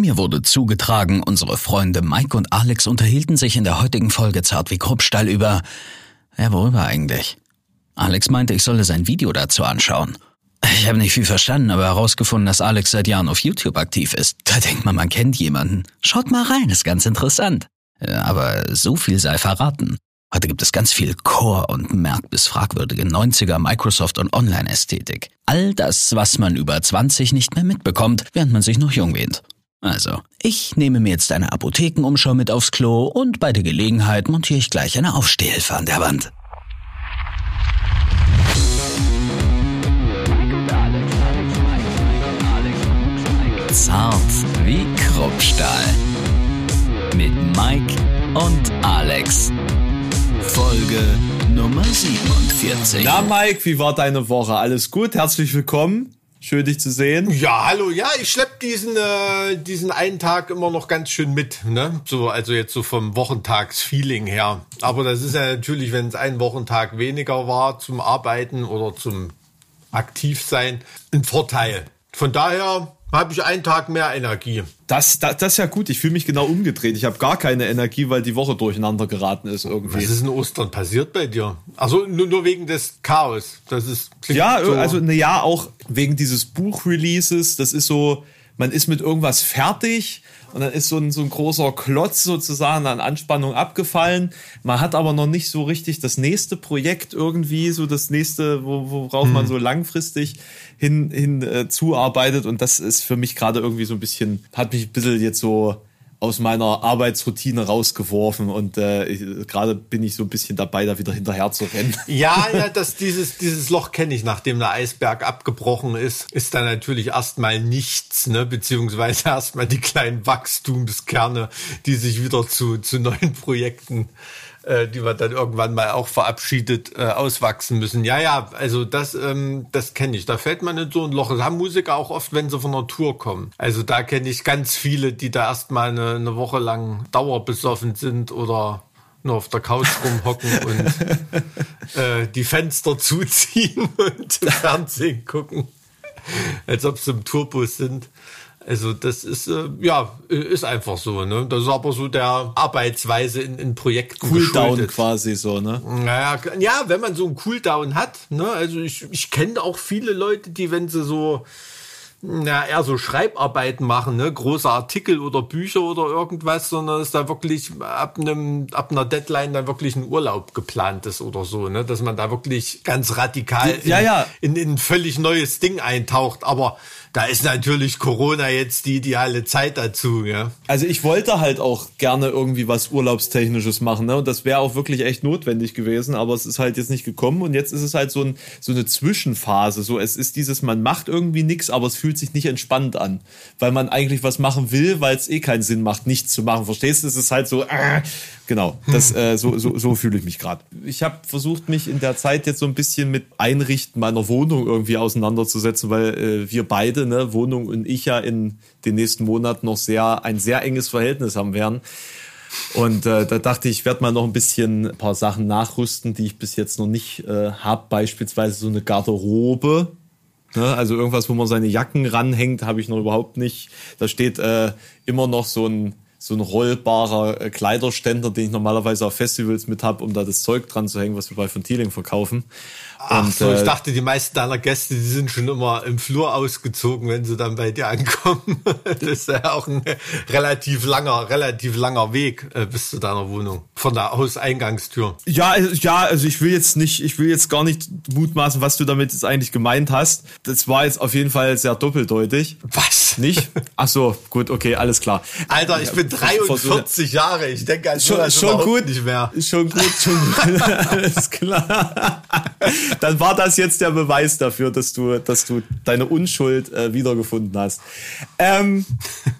Mir wurde zugetragen, unsere Freunde Mike und Alex unterhielten sich in der heutigen Folge zart wie Kruppstall über... Ja, worüber eigentlich? Alex meinte, ich solle sein Video dazu anschauen. Ich habe nicht viel verstanden, aber herausgefunden, dass Alex seit Jahren auf YouTube aktiv ist. Da denkt man, man kennt jemanden. Schaut mal rein, ist ganz interessant. Aber so viel sei verraten. Heute gibt es ganz viel Core und merk bis fragwürdige 90er Microsoft und Online-Ästhetik. All das, was man über 20 nicht mehr mitbekommt, während man sich noch jung wähnt. Also, ich nehme mir jetzt eine Apothekenumschau mit aufs Klo und bei der Gelegenheit montiere ich gleich eine Aufstehhilfe an der Wand. Zart wie Kruppstahl. Mit Mike und Alex. Folge Nummer 47. Na Mike, wie war deine Woche? Alles gut? Herzlich willkommen. Schön, dich zu sehen. Ja, hallo. Ja, ich schlepp diesen, äh, diesen einen Tag immer noch ganz schön mit. Ne? So, also jetzt so vom Wochentagsfeeling her. Aber das ist ja natürlich, wenn es ein Wochentag weniger war zum Arbeiten oder zum Aktivsein, ein Vorteil. Von daher habe ich einen Tag mehr Energie. Das, das, das ist ja gut. Ich fühle mich genau umgedreht. Ich habe gar keine Energie, weil die Woche durcheinander geraten ist irgendwie. Was ist in Ostern passiert bei dir? Also nur, nur wegen des Chaos. Das ist ja, so. also na ja, auch wegen dieses Buchreleases. Das ist so, man ist mit irgendwas fertig und dann ist so ein, so ein großer Klotz sozusagen an Anspannung abgefallen. Man hat aber noch nicht so richtig das nächste Projekt irgendwie, so das nächste, worauf hm. man so langfristig hin, hin äh, zuarbeitet. Und das ist für mich gerade irgendwie so ein bisschen, hat mich ein bisschen jetzt so aus meiner Arbeitsroutine rausgeworfen und äh, gerade bin ich so ein bisschen dabei, da wieder hinterher zu rennen. Ja, ja, das, dieses, dieses Loch kenne ich, nachdem der Eisberg abgebrochen ist, ist da natürlich erstmal nichts, ne, beziehungsweise erstmal die kleinen Wachstumskerne, die sich wieder zu, zu neuen Projekten die wir dann irgendwann mal auch verabschiedet äh, auswachsen müssen. Ja, ja, also das, ähm, das kenne ich. Da fällt man in so ein Loch. Das haben Musiker auch oft, wenn sie von der Tour kommen. Also da kenne ich ganz viele, die da erstmal eine, eine Woche lang dauerbesoffen sind oder nur auf der Couch rumhocken und äh, die Fenster zuziehen und Fernsehen gucken, als ob sie im Tourbus sind. Also das ist äh, ja ist einfach so. Ne? Das ist aber so der Arbeitsweise in, in Projekten Cooldown geschuldet. quasi so. Ne? Naja, ja, wenn man so einen Cooldown hat. Ne? Also ich, ich kenne auch viele Leute, die wenn sie so ja, eher so Schreibarbeiten machen, ne, große Artikel oder Bücher oder irgendwas, sondern dass da wirklich ab einem, ab einer Deadline dann wirklich ein Urlaub geplant ist oder so, ne, dass man da wirklich ganz radikal ja, ja. In, in ein völlig neues Ding eintaucht. Aber da ist natürlich Corona jetzt die ideale Zeit dazu, ja. Also ich wollte halt auch gerne irgendwie was Urlaubstechnisches machen, ne? Und das wäre auch wirklich echt notwendig gewesen, aber es ist halt jetzt nicht gekommen und jetzt ist es halt so, ein, so eine Zwischenphase. So, es ist dieses, man macht irgendwie nichts, aber es fühlt sich nicht entspannt an. Weil man eigentlich was machen will, weil es eh keinen Sinn macht, nichts zu machen. Verstehst du? Es ist halt so, äh, Genau, das, äh, so, so, so fühle ich mich gerade. Ich habe versucht, mich in der Zeit jetzt so ein bisschen mit Einrichten meiner Wohnung irgendwie auseinanderzusetzen, weil äh, wir beide, ne, Wohnung und ich ja in den nächsten Monaten noch sehr ein sehr enges Verhältnis haben werden. Und äh, da dachte ich, ich werde mal noch ein bisschen ein paar Sachen nachrüsten, die ich bis jetzt noch nicht äh, habe. Beispielsweise so eine Garderobe. Ne? Also irgendwas, wo man seine Jacken ranhängt, habe ich noch überhaupt nicht. Da steht äh, immer noch so ein so ein rollbarer äh, Kleiderständer, den ich normalerweise auf Festivals mit habe, um da das Zeug dran zu hängen, was wir bei von Thieling verkaufen. Ach und, so, ich äh, dachte, die meisten deiner Gäste, die sind schon immer im Flur ausgezogen, wenn sie dann bei dir ankommen. das ist ja auch ein relativ langer, relativ langer Weg äh, bis zu deiner Wohnung. Von der Hauseingangstür. Ja, also, ja, also ich will jetzt nicht, ich will jetzt gar nicht mutmaßen, was du damit jetzt eigentlich gemeint hast. Das war jetzt auf jeden Fall sehr doppeldeutig. Was? Nicht? Ach so, gut, okay, alles klar. Alter, ich bin 43 Jahre. Ich denke an schon, schon gut nicht mehr. Schon gut, schon gut. alles klar dann war das jetzt der Beweis dafür, dass du, dass du deine Unschuld äh, wiedergefunden hast. Ähm,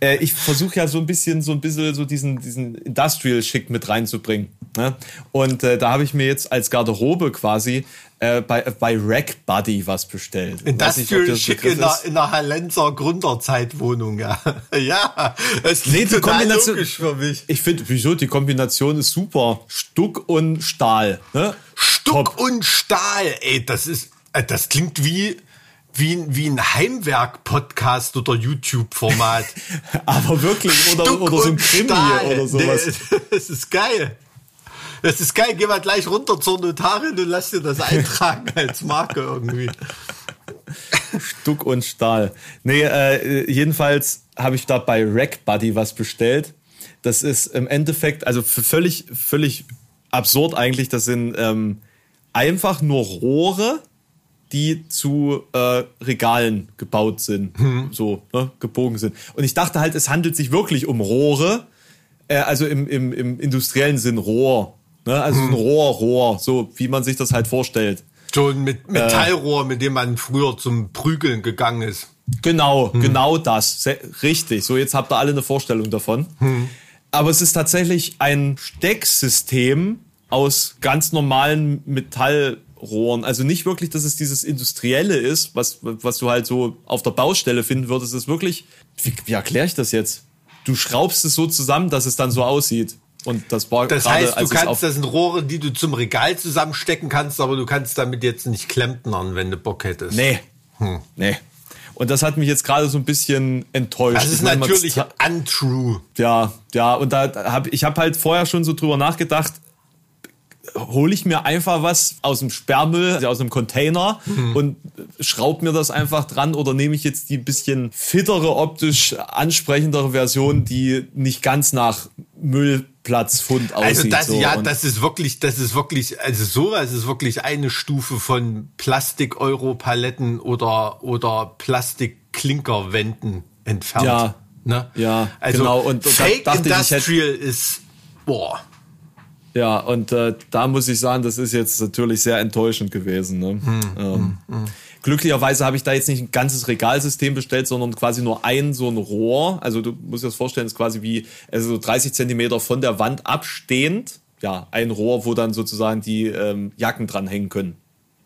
äh, ich versuche ja so ein bisschen, so ein bisschen so diesen, diesen Industrial-Schick mit reinzubringen. Ne? Und äh, da habe ich mir jetzt als Garderobe quasi äh, bei, bei Rack Buddy was bestellt. Industrial Schick in der, in der Hallenser Gründerzeitwohnung, ja. ja, es nee, die Kombination, logisch für mich. Ich finde, wieso, die Kombination ist super. Stuck und Stahl. Ne? Stuck Top. und Stahl, ey, das ist, äh, das klingt wie, wie, wie ein Heimwerk-Podcast oder YouTube-Format. Aber wirklich, oder, oder so ein Krimi Stahl. oder sowas. Das ist geil. Das ist geil. Geh mal gleich runter zur Notarin und lass dir das eintragen als Marke irgendwie. Stuck und Stahl. Nee, äh, jedenfalls habe ich da bei Rack Buddy was bestellt. Das ist im Endeffekt, also völlig, völlig absurd eigentlich. Das sind ähm, einfach nur Rohre, die zu äh, Regalen gebaut sind, hm. so ne, gebogen sind. Und ich dachte halt, es handelt sich wirklich um Rohre, äh, also im, im, im industriellen Sinn Rohr. Ne? Also hm. ein Rohr, Rohr, so wie man sich das halt vorstellt. So ein Metallrohr, äh, mit dem man früher zum Prügeln gegangen ist. Genau, hm. genau das. Richtig. So, jetzt habt ihr alle eine Vorstellung davon. Hm. Aber es ist tatsächlich ein Stecksystem aus ganz normalen Metallrohren. Also nicht wirklich, dass es dieses Industrielle ist, was, was du halt so auf der Baustelle finden würdest. Es ist wirklich, wie, wie erkläre ich das jetzt? Du schraubst es so zusammen, dass es dann so aussieht. Und das war Das grade, heißt, du kannst, das sind Rohre, die du zum Regal zusammenstecken kannst, aber du kannst damit jetzt nicht klempnern, wenn du Bock hättest. Nee. Hm. Nee. Und das hat mich jetzt gerade so ein bisschen enttäuscht. Das ist natürlich untrue. Ja, ja. Und da habe ich habe halt vorher schon so drüber nachgedacht. Hole ich mir einfach was aus dem Sperrmüll, also aus einem Container mhm. und schraub mir das einfach dran oder nehme ich jetzt die bisschen fittere, optisch ansprechendere Version, die nicht ganz nach Müll Platzfund aussieht. Also das, so. ja, das ist wirklich, das ist wirklich, also sowas ist wirklich eine Stufe von Plastik-Euro-Paletten oder, oder Plastik-Klinkerwänden entfernt. Ja, ne? ja, also genau. Und, und Fake Industrial ich, ist, boah. Ja, und äh, da muss ich sagen, das ist jetzt natürlich sehr enttäuschend gewesen. Ne? Hm, ähm, hm, hm. Glücklicherweise habe ich da jetzt nicht ein ganzes Regalsystem bestellt, sondern quasi nur ein so ein Rohr. Also du musst dir das vorstellen, ist quasi wie also 30 Zentimeter von der Wand abstehend. Ja, ein Rohr, wo dann sozusagen die ähm, Jacken dran hängen können.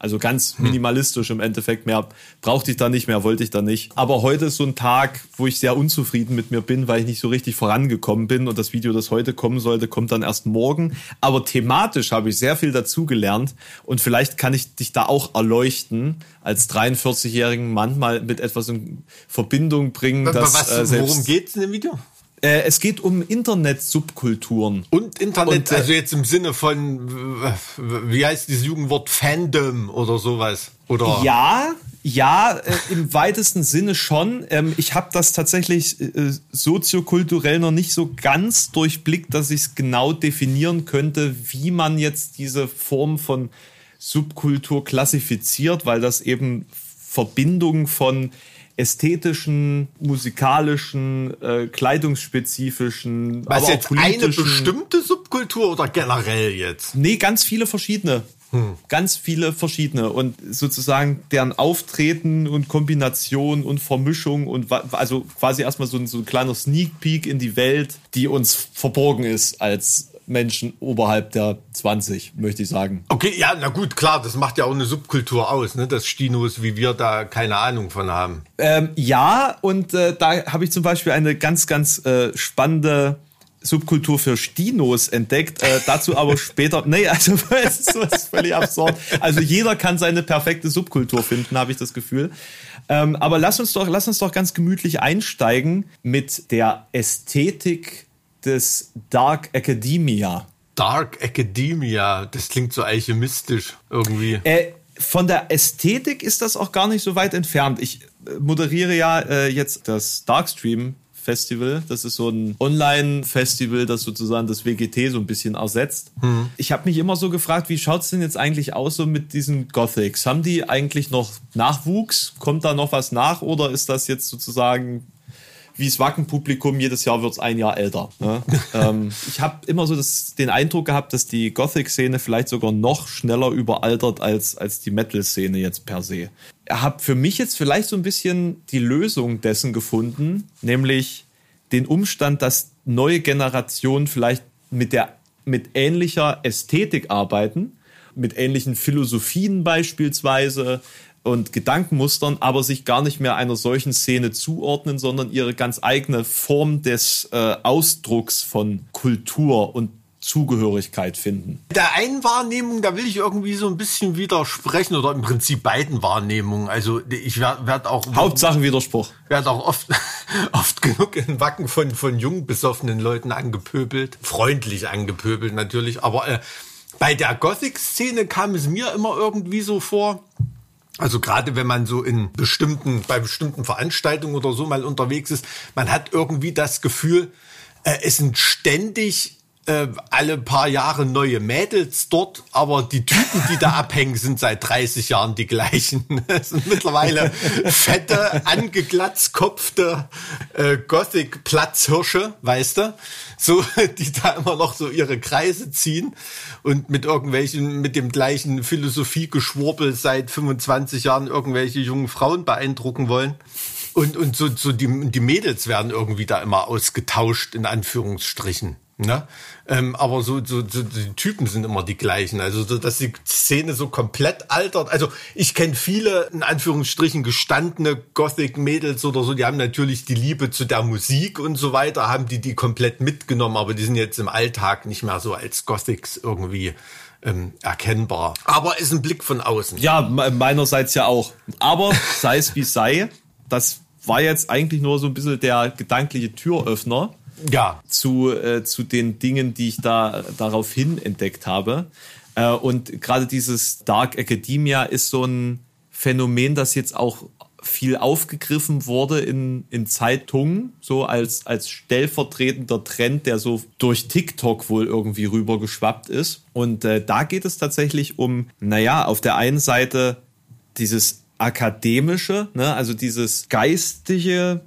Also ganz hm. minimalistisch im Endeffekt. Mehr brauchte ich da nicht, mehr wollte ich da nicht. Aber heute ist so ein Tag, wo ich sehr unzufrieden mit mir bin, weil ich nicht so richtig vorangekommen bin. Und das Video, das heute kommen sollte, kommt dann erst morgen. Aber thematisch habe ich sehr viel dazugelernt. Und vielleicht kann ich dich da auch erleuchten, als 43-jährigen Mann mal mit etwas in Verbindung bringen. Dass, was, äh, worum geht's in dem Video? Äh, es geht um Internet-Subkulturen. Und Internet, Und, äh, also jetzt im Sinne von, wie heißt dieses Jugendwort, Fandom oder sowas? Oder? Ja, ja, äh, im weitesten Sinne schon. Ähm, ich habe das tatsächlich äh, soziokulturell noch nicht so ganz durchblickt, dass ich es genau definieren könnte, wie man jetzt diese Form von Subkultur klassifiziert, weil das eben Verbindung von ästhetischen, musikalischen, äh, kleidungsspezifischen, Was aber jetzt auch eine bestimmte Subkultur oder generell jetzt? Nee, ganz viele verschiedene. Hm. Ganz viele verschiedene und sozusagen deren Auftreten und Kombination und Vermischung und also quasi erstmal so ein, so ein kleiner Sneak Peek in die Welt, die uns verborgen ist als Menschen oberhalb der 20, möchte ich sagen. Okay, ja, na gut, klar, das macht ja auch eine Subkultur aus, ne? dass Stinos wie wir da keine Ahnung von haben. Ähm, ja, und äh, da habe ich zum Beispiel eine ganz, ganz äh, spannende Subkultur für Stinos entdeckt. Äh, dazu aber später. Nee, also es ist, das ist völlig absurd. Also jeder kann seine perfekte Subkultur finden, habe ich das Gefühl. Ähm, aber lass uns doch, lass uns doch ganz gemütlich einsteigen mit der Ästhetik des Dark Academia. Dark Academia, das klingt so alchemistisch irgendwie. Äh, von der Ästhetik ist das auch gar nicht so weit entfernt. Ich äh, moderiere ja äh, jetzt das Darkstream Festival. Das ist so ein Online-Festival, das sozusagen das WGT so ein bisschen ersetzt. Hm. Ich habe mich immer so gefragt, wie schaut es denn jetzt eigentlich aus so mit diesen Gothics? Haben die eigentlich noch Nachwuchs? Kommt da noch was nach oder ist das jetzt sozusagen wie das Wacken-Publikum, jedes Jahr wird es ein Jahr älter. Ne? ähm, ich habe immer so das, den Eindruck gehabt, dass die Gothic-Szene vielleicht sogar noch schneller überaltert als, als die Metal-Szene jetzt per se. Ich habe für mich jetzt vielleicht so ein bisschen die Lösung dessen gefunden, nämlich den Umstand, dass neue Generationen vielleicht mit der mit ähnlicher Ästhetik arbeiten, mit ähnlichen Philosophien beispielsweise, und Gedankenmustern, aber sich gar nicht mehr einer solchen Szene zuordnen, sondern ihre ganz eigene Form des äh, Ausdrucks von Kultur und Zugehörigkeit finden. Der einen Wahrnehmung, da will ich irgendwie so ein bisschen widersprechen oder im Prinzip beiden Wahrnehmungen. Also ich werde werd auch Hauptsache Widerspruch. Werde auch oft oft genug in Wacken von von jung besoffenen Leuten angepöbelt, freundlich angepöbelt natürlich, aber äh, bei der Gothic-Szene kam es mir immer irgendwie so vor, also gerade wenn man so in bestimmten, bei bestimmten Veranstaltungen oder so mal unterwegs ist, man hat irgendwie das Gefühl, äh, es sind ständig äh, alle paar Jahre neue Mädels dort, aber die Typen, die da abhängen, sind seit 30 Jahren die gleichen. Das sind mittlerweile fette, angeglatzkopfte äh, Gothic-Platzhirsche, weißt du? So, die da immer noch so ihre Kreise ziehen und mit irgendwelchen, mit dem gleichen Philosophiegeschwurbel seit 25 Jahren irgendwelche jungen Frauen beeindrucken wollen. Und, und so, so die, die Mädels werden irgendwie da immer ausgetauscht, in Anführungsstrichen. Ne? Ähm, aber so, so, so die Typen sind immer die gleichen. Also so, dass die Szene so komplett altert. Also ich kenne viele in Anführungsstrichen gestandene Gothic-Mädels oder so. Die haben natürlich die Liebe zu der Musik und so weiter, haben die die komplett mitgenommen. Aber die sind jetzt im Alltag nicht mehr so als Gothics irgendwie ähm, erkennbar. Aber ist ein Blick von außen. Ja, meinerseits ja auch. Aber sei es wie sei, das war jetzt eigentlich nur so ein bisschen der gedankliche Türöffner ja. zu, äh, zu den Dingen, die ich da daraufhin entdeckt habe. Äh, und gerade dieses Dark Academia ist so ein Phänomen, das jetzt auch viel aufgegriffen wurde in, in Zeitungen, so als, als stellvertretender Trend, der so durch TikTok wohl irgendwie rübergeschwappt ist. Und äh, da geht es tatsächlich um, naja, auf der einen Seite dieses akademische, ne, also dieses geistige,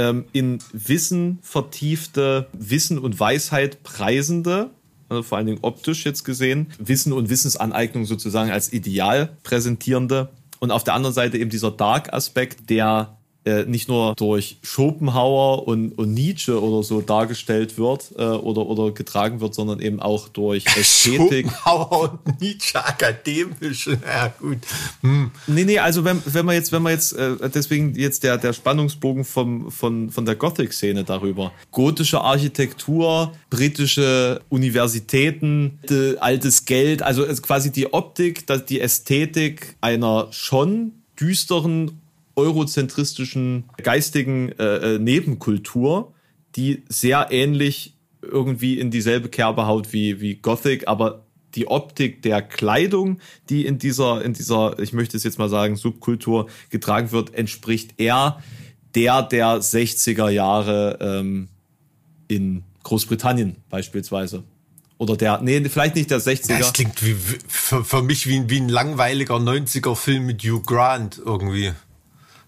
ähm, in Wissen vertiefte, Wissen und Weisheit preisende, also vor allen Dingen optisch jetzt gesehen, Wissen und Wissensaneignung sozusagen als Ideal präsentierende. Und auf der anderen Seite eben dieser Dark-Aspekt, der äh, nicht nur durch Schopenhauer und, und Nietzsche oder so dargestellt wird äh, oder, oder getragen wird, sondern eben auch durch Ästhetik. Schopenhauer und Nietzsche akademisch, ja gut. Hm. Nee, nee, also wenn, wenn man jetzt, wenn man jetzt, äh, deswegen jetzt der, der Spannungsbogen vom, von, von der Gothic-Szene darüber. Gotische Architektur, britische Universitäten, altes Geld, also quasi die Optik, die Ästhetik einer schon düsteren eurozentristischen geistigen äh, äh, Nebenkultur, die sehr ähnlich irgendwie in dieselbe Kerbe haut wie, wie Gothic, aber die Optik der Kleidung, die in dieser, in dieser, ich möchte es jetzt mal sagen, Subkultur getragen wird, entspricht eher der der 60er Jahre ähm, in Großbritannien beispielsweise. Oder der, nee, vielleicht nicht der 60er. Das klingt wie, für, für mich wie, wie ein langweiliger 90er Film mit Hugh Grant irgendwie.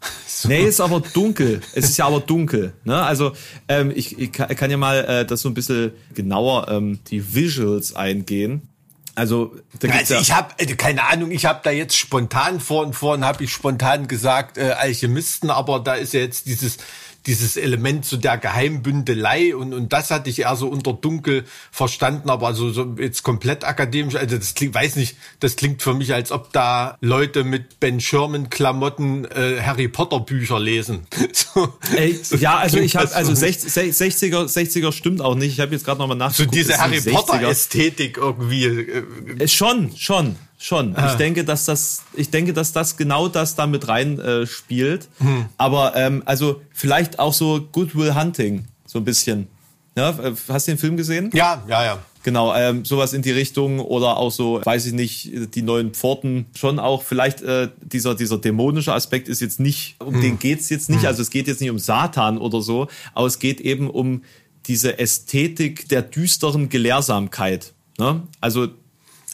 So. Nee, ist aber dunkel. Es ist ja aber dunkel. Ne? Also ähm, ich, ich kann ja mal äh, das so ein bisschen genauer ähm, die Visuals eingehen. Also, da gibt's also ich habe äh, keine Ahnung, ich habe da jetzt spontan vor und vorhin habe ich spontan gesagt äh, Alchemisten, aber da ist ja jetzt dieses dieses Element zu der Geheimbündelei und, und das hatte ich eher so unter dunkel verstanden, aber also so jetzt komplett akademisch, also das klingt, weiß nicht, das klingt für mich, als ob da Leute mit Ben Sherman Klamotten äh, Harry Potter Bücher lesen. so, Ey, so ja, also ich habe also 60, 60er 60er stimmt auch nicht. Ich habe jetzt gerade nochmal nachgeguckt. So diese Harry Potter Ästhetik irgendwie. Äh, schon, schon schon. Ah. Ich denke, dass das, ich denke, dass das genau das da mit rein äh, spielt. Hm. Aber ähm, also vielleicht auch so Goodwill Hunting, so ein bisschen. Ja, äh, hast du den Film gesehen? Ja, ja, ja. Genau, ähm, sowas in die Richtung oder auch so, weiß ich nicht, die neuen Pforten schon auch. Vielleicht äh, dieser dieser dämonische Aspekt ist jetzt nicht, um hm. den geht's jetzt nicht. Hm. Also es geht jetzt nicht um Satan oder so, aber es geht eben um diese Ästhetik der düsteren Gelehrsamkeit. Ne? Also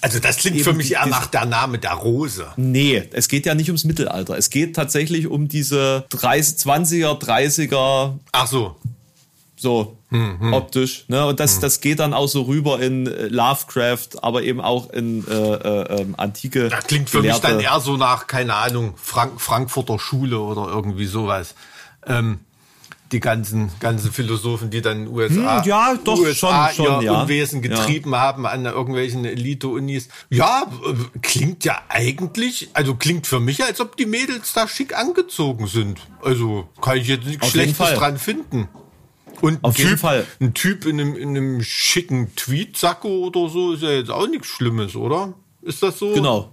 also das klingt für mich eher nach der Name der Rose. Nee, es geht ja nicht ums Mittelalter. Es geht tatsächlich um diese 30, 20er, 30er. Ach so. So, hm, hm. optisch. Ne? Und das, hm. das geht dann auch so rüber in äh, Lovecraft, aber eben auch in äh, äh, ähm, antike. Das klingt für Gelehrte. mich dann eher so nach, keine Ahnung, Frank Frankfurter Schule oder irgendwie sowas. Ähm, die ganzen, ganzen Philosophen, die dann USA, hm, ja, doch, USA schon, schon, ihr ja. Unwesen getrieben ja. haben an irgendwelchen Elite-Unis. Ja, klingt ja eigentlich, also klingt für mich, als ob die Mädels da schick angezogen sind. Also kann ich jetzt nichts Schlechtes dran finden. Und Auf ein jeden typ, Fall. Ein Typ in einem, in einem schicken Tweet-Sacko oder so ist ja jetzt auch nichts Schlimmes, oder? Ist das so? Genau.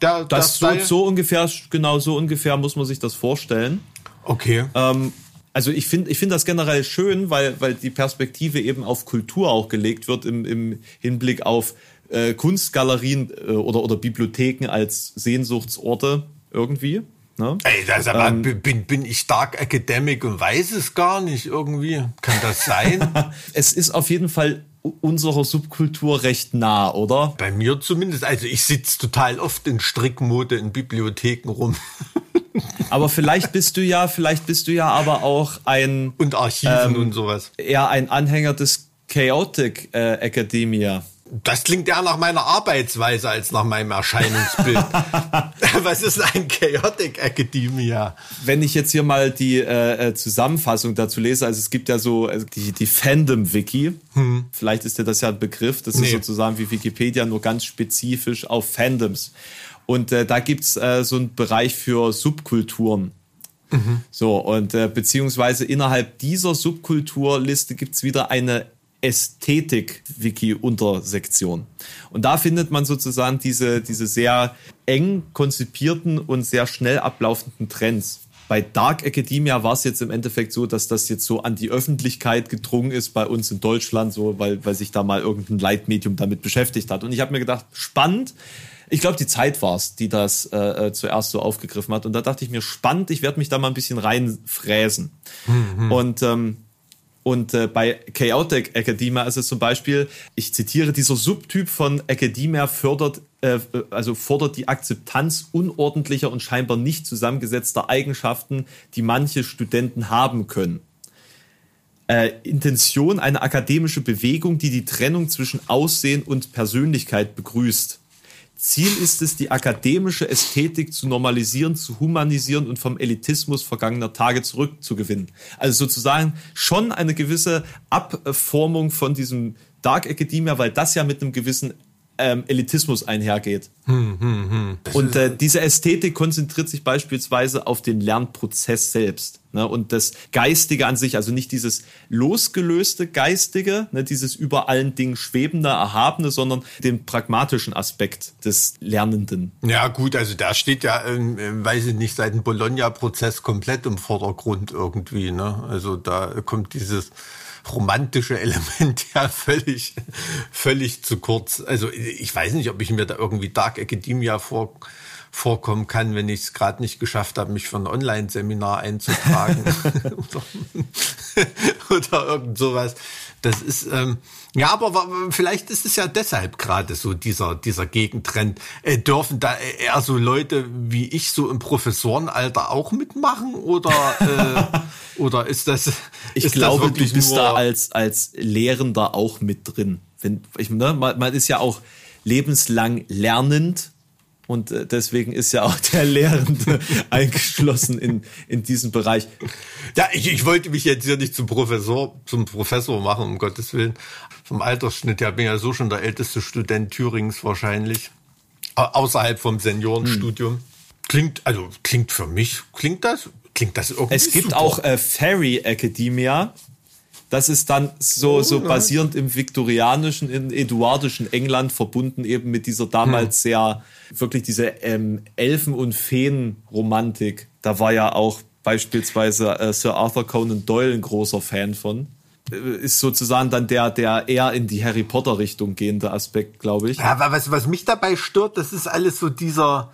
Der, Das so, Style? so ungefähr, genau so ungefähr muss man sich das vorstellen. Okay. Ähm, also ich finde ich finde das generell schön, weil, weil die Perspektive eben auf Kultur auch gelegt wird im, im Hinblick auf äh, Kunstgalerien äh, oder, oder Bibliotheken als Sehnsuchtsorte irgendwie. Ne? Ey, das aber, Ähm, bin, bin ich Dark Academic und weiß es gar nicht irgendwie? Kann das sein? Es ist auf jeden Fall unserer Subkultur recht nah, oder? Bei mir zumindest. Also ich sitze total oft in Strickmode in Bibliotheken rum Aber vielleicht bist du ja, vielleicht bist du ja aber auch ein und Archiven Ähm, und sowas. eher ein Anhänger des Chaotic äh, Academia. Das klingt eher nach meiner Arbeitsweise als nach meinem Erscheinungsbild. Was ist ein Chaotic Academia? Wenn ich jetzt hier mal die äh, äh, Zusammenfassung dazu lese, also es gibt ja so äh, die, die Fandom-Wiki. Vielleicht ist dir das ja ein Begriff. Das Nee. ist sozusagen wie Wikipedia, nur ganz spezifisch auf Fandoms. Und äh, da gibt's äh, so einen Bereich für Subkulturen. So, und äh, beziehungsweise innerhalb dieser Subkulturliste gibt's wieder eine Ästhetik-Wiki-Untersektion. Und da findet man sozusagen diese, diese sehr eng konzipierten und sehr schnell ablaufenden Trends. Bei Dark Academia war es jetzt im Endeffekt so, dass das jetzt so an die Öffentlichkeit gedrungen ist bei uns in Deutschland, so weil, weil sich da mal irgendein Leitmedium damit beschäftigt hat. Und ich habe mir gedacht, spannend. Ich glaube, die Zeit war es, die das äh, äh, zuerst so aufgegriffen hat. Und da dachte ich mir, spannend, ich werde mich da mal ein bisschen reinfräsen. Und ähm, und äh, bei Chaotic Academia ist es zum Beispiel, ich zitiere, dieser Subtyp von Academia fördert, äh, also fordert die Akzeptanz unordentlicher und scheinbar nicht zusammengesetzter Eigenschaften, die manche Studenten haben können. Äh, Intention, eine akademische Bewegung, die die Trennung zwischen Aussehen und Persönlichkeit begrüßt. Ziel ist es, die akademische Ästhetik zu normalisieren, zu humanisieren und vom Elitismus vergangener Tage zurückzugewinnen. Also sozusagen schon eine gewisse Abformung von diesem Dark Academia, weil das ja mit einem gewissen ähm, Elitismus einhergeht. Und äh, diese Ästhetik konzentriert sich beispielsweise auf den Lernprozess selbst ne, und das Geistige an sich, also nicht dieses losgelöste Geistige, ne, dieses über allen Dingen schwebende, erhabene, sondern den pragmatischen Aspekt des Lernenden. Ja gut, also da steht ja, ähm, ähm, weiß ich nicht, seit dem Bologna-Prozess komplett im Vordergrund irgendwie. Ne? Also da kommt dieses romantische Element ja völlig, völlig zu kurz. Also ich weiß nicht, ob ich mir da irgendwie Dark Academia vor, vorkommen kann, wenn ich es gerade nicht geschafft habe, mich für ein Online-Seminar einzutragen oder, oder irgend sowas. Das ist ähm, ja, aber vielleicht ist es ja deshalb gerade so dieser dieser Gegentrend. Äh, dürfen da eher so Leute wie ich so im Professorenalter auch mitmachen oder äh, oder ist das Ich ist glaube, das wirklich du bist nur, da als, als Lehrender auch mit drin. Wenn, ich, ne, man, man ist ja auch lebenslang lernend und äh, deswegen ist ja auch der Lehrende eingeschlossen in, in diesen Bereich. Ja, ich, ich wollte mich jetzt hier nicht zum Professor, zum Professor machen, um Gottes Willen. Vom Altersschnitt her bin ich ja so schon der älteste Student Thürings wahrscheinlich. Au- Außerhalb vom Seniorenstudium. Klingt, also klingt für mich, klingt das, klingt das irgendwie Es gibt super. auch äh, Fairy Academia. Das ist dann so, Oh, so basierend im viktorianischen, in eduardischen England, verbunden eben mit dieser damals Hm. sehr, wirklich diese ähm, Elfen- und Feen-Romantik. Da war ja auch beispielsweise äh, Sir Arthur Conan Doyle ein großer Fan von. Äh, Ist sozusagen dann der, der eher in die Harry Potter-Richtung gehende Aspekt, glaube ich. Ja, aber was, was mich dabei stört, das ist alles so dieser,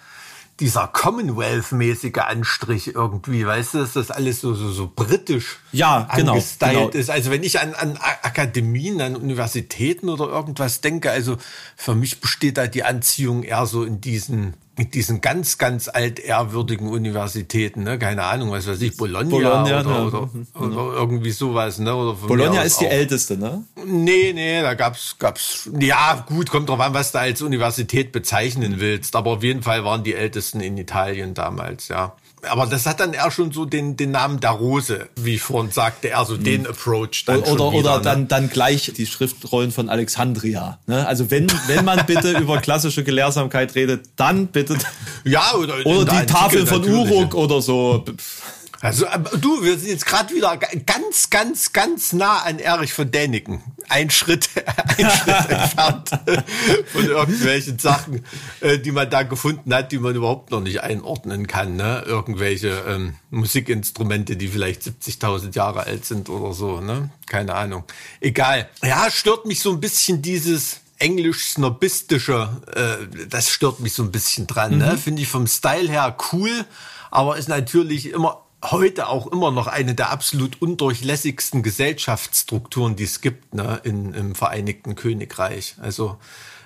dieser Commonwealth-mäßige Anstrich irgendwie, weißt du, dass das alles so, so, so britisch Ja, genau, angestylt genau. ist. Also wenn ich an, an Akademien, an Universitäten oder irgendwas denke, also für mich besteht da die Anziehung eher so in diesen, in diesen ganz, ganz altehrwürdigen Universitäten, ne? Keine Ahnung, was weiß ich, Bologna, Bologna, oder, ja. oder, oder irgendwie sowas, ne? Oder Bologna ist die auch- älteste, ne? Nee, nee, da gab's, gab's, ja, gut, kommt drauf an, was du als Universität bezeichnen willst. Aber auf jeden Fall waren die ältesten in Italien damals, ja. Aber das hat dann eher schon so den, den Namen der Rose, wie ich vorhin sagte, eher so den Approach dann Oder, schon oder, wieder, oder ne? dann, dann gleich die Schriftrollen von Alexandria. Ne? Also wenn, wenn man bitte über klassische Gelehrsamkeit redet, dann bitte Ja, oder, oder der die Antike Tafel von natürlich. Uruk oder so. Also du, wir sind jetzt gerade wieder ganz, ganz, ganz nah an Erich von Däniken. Ein Schritt, ein Schritt entfernt von irgendwelchen Sachen, äh, die man da gefunden hat, die man überhaupt noch nicht einordnen kann. Ne? Irgendwelche ähm, Musikinstrumente, die vielleicht 70.000 Jahre alt sind oder so. Ne? Keine Ahnung. Egal. Ja, stört mich so ein bisschen dieses englisch-snobistische. Äh, das stört mich so ein bisschen dran. Ne? Mhm. Ne? Finde ich vom Style her cool, aber ist natürlich immer heute auch immer noch eine der absolut undurchlässigsten Gesellschaftsstrukturen, die es gibt ne, in, im Vereinigten Königreich. Also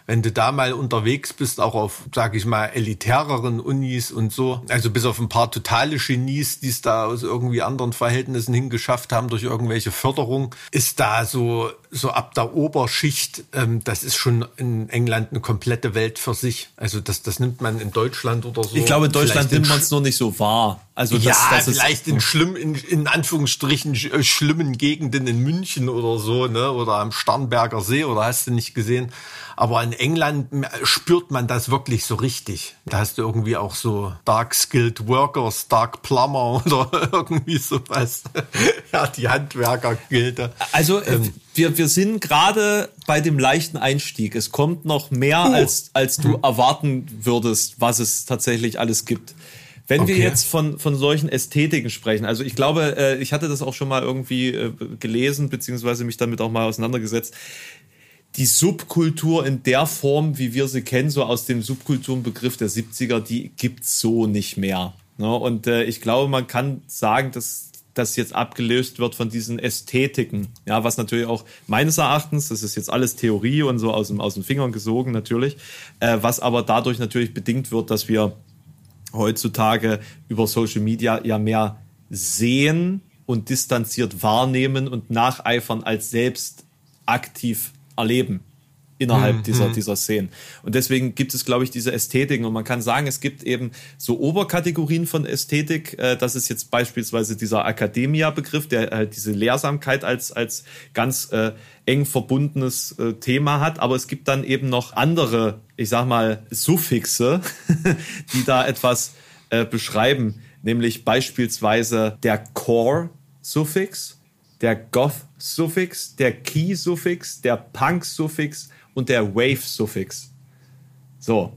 wenn du da mal unterwegs bist, auch auf, sag ich mal, elitäreren Unis und so, also bis auf ein paar totale Genies, die es da aus irgendwie anderen Verhältnissen hingeschafft haben durch irgendwelche Förderung, ist da so, so ab der Oberschicht, ähm, das ist schon in England eine komplette Welt für sich. Also das, das nimmt man in Deutschland oder so. Ich glaube, in Deutschland nimmt man es nur nicht so wahr. Also das, ja, das vielleicht in schlimm, in, in Anführungsstrichen äh, schlimmen Gegenden in München oder so, ne, oder am Starnberger See oder hast du nicht gesehen. Aber in England spürt man das wirklich so richtig. Da hast du irgendwie auch so Dark Skilled Workers, Dark Plumber oder irgendwie sowas. ja, die Handwerkergilde. Also äh, ähm, wir, wir sind gerade bei dem leichten Einstieg. Es kommt noch mehr, uh. als, als du hm. erwarten würdest, was es tatsächlich alles gibt. Wenn okay. wir jetzt von, von solchen Ästhetiken sprechen, also ich glaube, äh, ich hatte das auch schon mal irgendwie äh, gelesen, beziehungsweise mich damit auch mal auseinandergesetzt die Subkultur in der Form, wie wir sie kennen, so aus dem Subkulturenbegriff der 70er, die gibt's so nicht mehr. Ne? Und äh, ich glaube, man kann sagen, dass das jetzt abgelöst wird von diesen Ästhetiken. Ja, was natürlich auch meines Erachtens, das ist jetzt alles Theorie und so aus dem, aus den Fingern gesogen natürlich, äh, was aber dadurch natürlich bedingt wird, dass wir heutzutage über Social Media ja mehr sehen und distanziert wahrnehmen und nacheifern als selbst aktiv erleben innerhalb mhm. dieser, dieser Szenen. Und deswegen gibt es, glaube ich, diese Ästhetiken. Und man kann sagen, es gibt eben so Oberkategorien von Ästhetik. Äh, das ist jetzt beispielsweise dieser Academia-Begriff, der halt diese Lehrsamkeit als, als ganz äh, eng verbundenes äh, Thema hat. Aber es gibt dann eben noch andere, ich sag mal, Suffixe, die da etwas äh, beschreiben. Nämlich beispielsweise der Core-Suffix der Goth-Suffix, der Key-Suffix, der Punk-Suffix und der Wave-Suffix. So.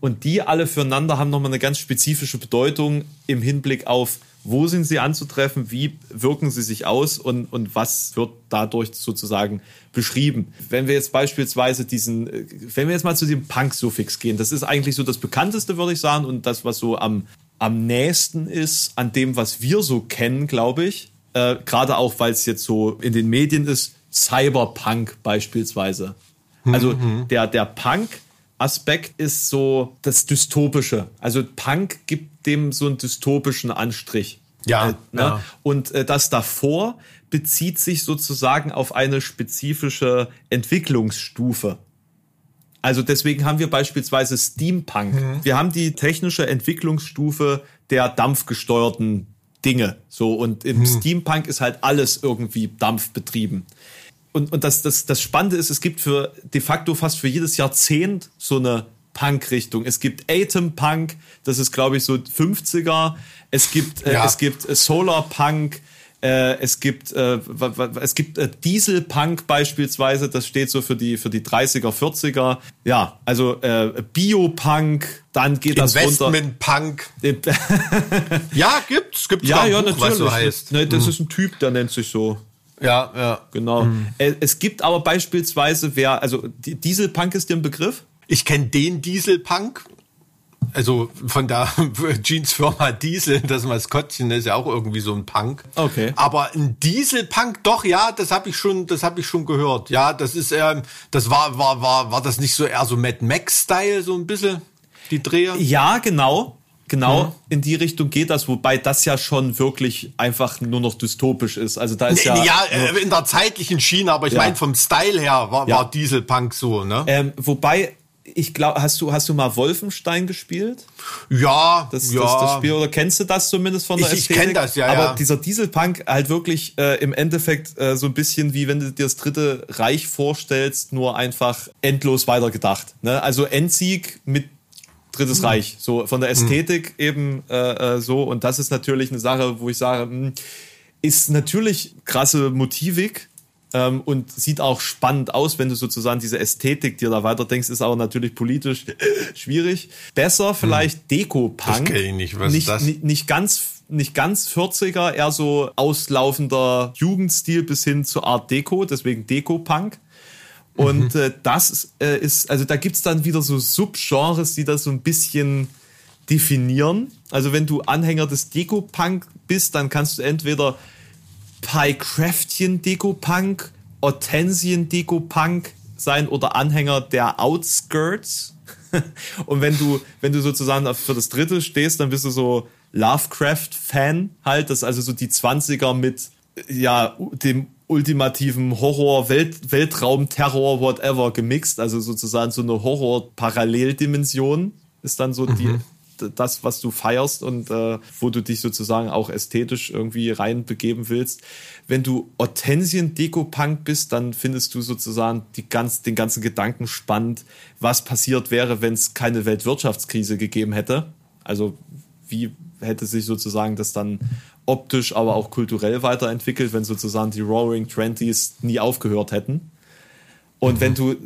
Und die alle füreinander haben nochmal eine ganz spezifische Bedeutung im Hinblick auf, wo sind sie anzutreffen, wie wirken sie sich aus und, und was wird dadurch sozusagen beschrieben. Wenn wir jetzt beispielsweise diesen, wenn wir jetzt mal zu dem Punk-Suffix gehen, das ist eigentlich so das bekannteste, würde ich sagen, und das, was so am, am nächsten ist an dem, was wir so kennen, glaube ich. Äh, Gerade auch, weil es jetzt so in den Medien ist, Cyberpunk beispielsweise. Also mhm. der, der Punk-Aspekt ist so das Dystopische. Also Punk gibt dem so einen dystopischen Anstrich. Ja. Äh, ne? ja. Und äh, das davor bezieht sich sozusagen auf eine spezifische Entwicklungsstufe. Also deswegen haben wir beispielsweise Steampunk. Mhm. Wir haben die technische Entwicklungsstufe der dampfgesteuerten Dinge. So, und im hm. Steampunk ist halt alles irgendwie dampfbetrieben. Und, und das, das, das Spannende ist, es gibt für de facto fast für jedes Jahrzehnt so eine Punk-Richtung. Es gibt Atom Punk, das ist, glaube ich, so 50er. Es gibt, äh, ja. es gibt äh, Solar Punk, äh, es gibt, äh, es gibt äh, Dieselpunk beispielsweise, das steht so für die, für die 30er, 40er. Ja, also äh, Biopunk, dann geht das runter. Investment-Punk. ja, gibt's. Gibt's ja, ja, Buch, natürlich. Was so heißt. Ne, das mhm. ist ein Typ, der nennt sich so. Ja, ja. Genau. Mhm. Es gibt aber beispielsweise, wer, also Dieselpunk ist dir ein Begriff? Ich kenne den Dieselpunk, also von der Jeans-Firma Diesel, das Maskottchen ist ja auch irgendwie so ein Punk. Okay. Aber ein Diesel-Punk, doch, ja, das habe ich schon, das habe ich schon gehört. Ja, das ist, ähm, das war, war, war, war das nicht so eher so Mad Max-Style, so ein bisschen, die Dreher? Ja, genau. Genau, hm. in die Richtung geht das, wobei das ja schon wirklich einfach nur noch dystopisch ist. Also da ist ja. Ja, äh, in der zeitlichen Schiene, aber ich ja. meine, vom Style her war, ja. war Dieselpunk so, ne? Ähm, wobei ich glaube, hast du, hast du mal Wolfenstein gespielt? Ja, das, ja. Das, das Spiel, oder kennst du das zumindest von der ich, Ästhetik? Ich kenne das, ja. Aber ja. dieser Dieselpunk halt wirklich äh, im Endeffekt äh, so ein bisschen wie wenn du dir das dritte Reich vorstellst, nur einfach endlos weitergedacht. Ne? Also Endsieg mit Drittes mhm. Reich. So von der Ästhetik mhm. eben äh, äh, so. Und das ist natürlich eine Sache, wo ich sage, mh, hm, ist natürlich krasse Motivik, ähm, und sieht auch spannend aus, wenn du sozusagen diese Ästhetik dir da weiter denkst, ist aber natürlich politisch schwierig. Besser vielleicht hm. Deko-Punk. Das ich nicht. Was nicht, das? Nicht, nicht ganz nicht ganz 40er, eher so auslaufender Jugendstil bis hin zu Art Deko, deswegen Deko-Punk. Und mhm. äh, das äh, ist, also da gibt's dann wieder so Subgenres, die das so ein bisschen definieren. Also wenn du Anhänger des Deko-Punk bist, dann kannst du entweder Pycraftien Deko Punk, Hortensien Deko Punk sein oder Anhänger der Outskirts. Und wenn du, wenn du sozusagen für das dritte stehst, dann bist du so Lovecraft-Fan halt. Das ist also so die 20er mit, ja, dem ultimativen Horror, Welt, Weltraum, Terror, whatever gemixt. Also sozusagen so eine Horror-Paralleldimension ist dann so mhm. die, das, was du feierst und äh, wo du dich sozusagen auch ästhetisch irgendwie reinbegeben willst. Wenn du Hortensien-Deko-Punk bist, dann findest du sozusagen die ganz, den ganzen Gedanken spannend, was passiert wäre, wenn es keine Weltwirtschaftskrise gegeben hätte. Also wie hätte sich sozusagen das dann optisch, aber auch kulturell weiterentwickelt, wenn sozusagen die Roaring Twenties nie aufgehört hätten. Und mhm. wenn du äh,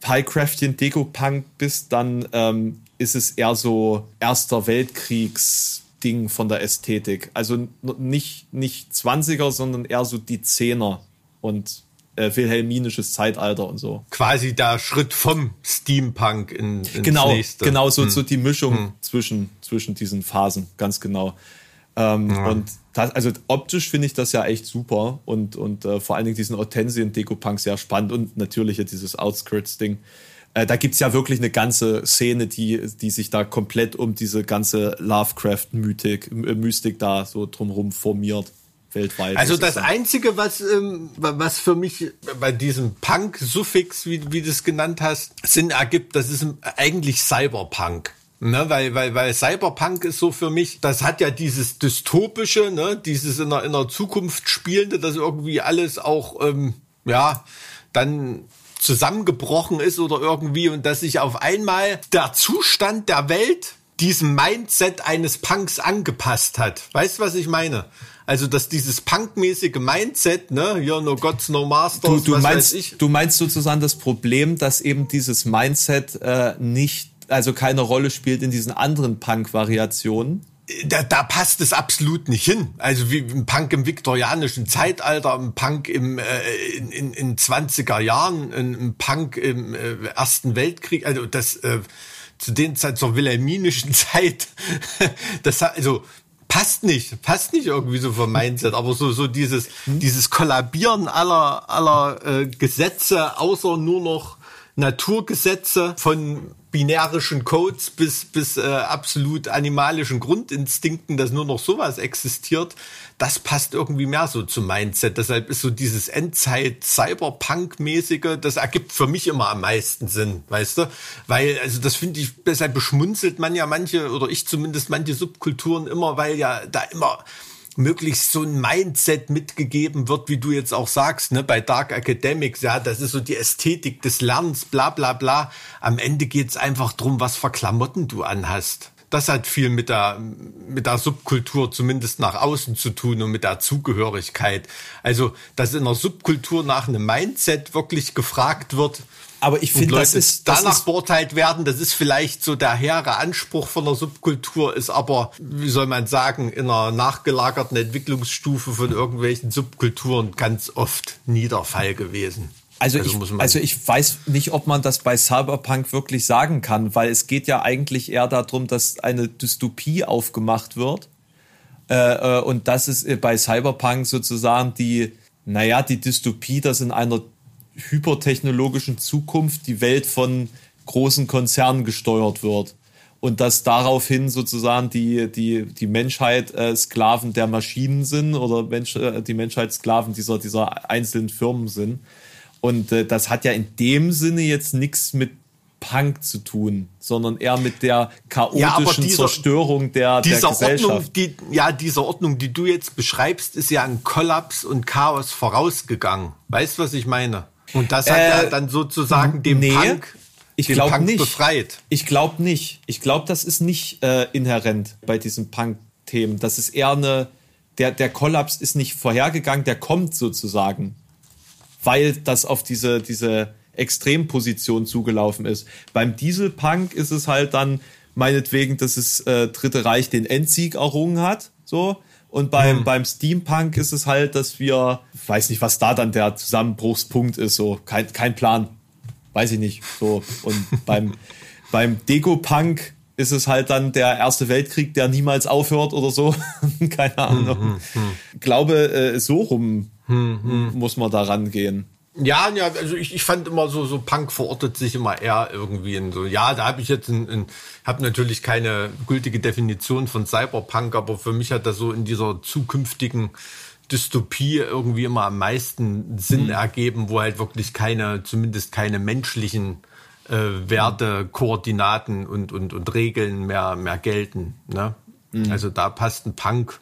Piecraftien Deko-Punk bist, dann ähm, ist es eher so Erster Weltkriegs-Ding von der Ästhetik. Also nicht, nicht 20er, sondern eher so die Zehner und äh, wilhelminisches Zeitalter und so. Quasi der Schritt vom Steampunk in, ins genau, nächste. Genau, so, hm. so die Mischung hm. zwischen, zwischen diesen Phasen, ganz genau. Ähm, ja. Und das, also optisch finde ich das ja echt super und, und äh, vor allen Dingen diesen Hortensien-Deko-Punk sehr spannend und natürlich dieses Outskirts-Ding. Äh, da gibt's ja wirklich eine ganze Szene, die, die sich da komplett um diese ganze Lovecraft-Mystik äh, da so drumherum formiert. Weltweit. Also das Einzige, was, ähm, was für mich bei diesem Punk-Suffix, wie, wie du es genannt hast, Sinn ergibt, das ist eigentlich Cyberpunk. Ne, weil, weil, weil Cyberpunk ist so für mich, das hat ja dieses dystopische, ne, dieses in der, in der Zukunft spielende, dass irgendwie alles auch, ähm, ja, dann zusammengebrochen ist oder irgendwie und dass sich auf einmal der Zustand der Welt diesem Mindset eines Punks angepasst hat. Weißt du, was ich meine? Also, dass dieses punkmäßige Mindset, ne, hier no Gods, no Masters, du, du meinst, Du meinst sozusagen das Problem, dass eben dieses Mindset äh, nicht, also keine Rolle spielt in diesen anderen Punk-Variationen? da, da passt es absolut nicht hin. Also wie ein Punk im viktorianischen Zeitalter, ein Punk im, äh, in, in, in 20er Jahren, ein Punk im äh, Ersten Weltkrieg, also das äh, zu den Zeit zur wilhelminischen Zeit, das also passt nicht, passt nicht irgendwie so vom Mindset, aber so so dieses hm? dieses Kollabieren aller aller äh, Gesetze, außer nur noch Naturgesetze von binärischen Codes bis, bis äh, absolut animalischen Grundinstinkten, dass nur noch sowas existiert, das passt irgendwie mehr so zum Mindset. Deshalb ist so dieses Endzeit-Cyberpunk-mäßige, das ergibt für mich immer am meisten Sinn, weißt du? Weil, also das finde ich, deshalb beschmunzelt man ja manche, oder ich zumindest manche Subkulturen immer, weil ja da immer möglichst so ein Mindset mitgegeben wird, wie du jetzt auch sagst, ne, bei Dark Academics, ja, das ist so die Ästhetik des Lernens, bla bla bla. Am Ende geht's einfach drum, was für Klamotten du anhast. Das hat viel mit der, mit der Subkultur zumindest nach außen zu tun und mit der Zugehörigkeit. Also, dass in der Subkultur nach einem Mindset wirklich gefragt wird, aber ich finde, das ist das danach ist, beurteilt werden. Das ist vielleicht so der hehre Anspruch von der Subkultur, ist aber, wie soll man sagen, in einer nachgelagerten Entwicklungsstufe von irgendwelchen Subkulturen ganz oft nie der Fall gewesen. Also, also, ich, also ich weiß nicht, ob man das bei Cyberpunk wirklich sagen kann, weil es geht ja eigentlich eher darum, dass eine Dystopie aufgemacht wird. Äh, äh und das ist bei Cyberpunk sozusagen die, naja, die Dystopie, dass in einer hypertechnologischen Zukunft die Welt von großen Konzernen gesteuert wird und dass daraufhin sozusagen die, die, die Menschheit äh, Sklaven der Maschinen sind oder Mensch, äh, die Menschheit Sklaven dieser, dieser einzelnen Firmen sind. Und äh, das hat ja in dem Sinne jetzt nichts mit Punk zu tun, sondern eher mit der chaotischen ja, dieser, Zerstörung der, der Gesellschaft. Ordnung, die, ja, diese Ordnung, die du jetzt beschreibst, ist ja ein Kollaps und Chaos vorausgegangen. Weißt du, was ich meine? Und das hat äh, ja dann sozusagen dem nee. Punk ich glaube nicht. befreit. Ich glaube nicht. Ich glaube, das ist nicht äh, inhärent bei diesen Punk-Themen. Das ist eher eine, der, der Kollaps ist nicht vorhergegangen, der kommt sozusagen. Weil das auf diese, diese Extremposition zugelaufen ist. Beim Dieselpunk ist es halt dann meinetwegen, dass das äh, Dritte Reich den Endsieg errungen hat. So. Und beim, mhm. beim Steampunk ist es halt, dass wir, weiß nicht, was da dann der Zusammenbruchspunkt ist, so, kein, kein Plan. Weiß ich nicht. So. Und beim, beim Deko-Punk ist es halt dann der Erste Weltkrieg, der niemals aufhört oder so. Keine Ahnung. Hm, hm, hm. Glaube, äh, so rum hm, muss man da rangehen. Ja, ja, also ich, ich fand immer so, so Punk verortet sich immer eher irgendwie in so, ja, da habe ich jetzt ein, ein habe natürlich keine gültige Definition von Cyberpunk, aber für mich hat das so in dieser zukünftigen Dystopie irgendwie immer am meisten Sinn mhm. ergeben, wo halt wirklich keine, zumindest keine menschlichen äh, Werte, Koordinaten und, und, und Regeln mehr, mehr gelten. Ne? Mhm. Also da passt ein Punk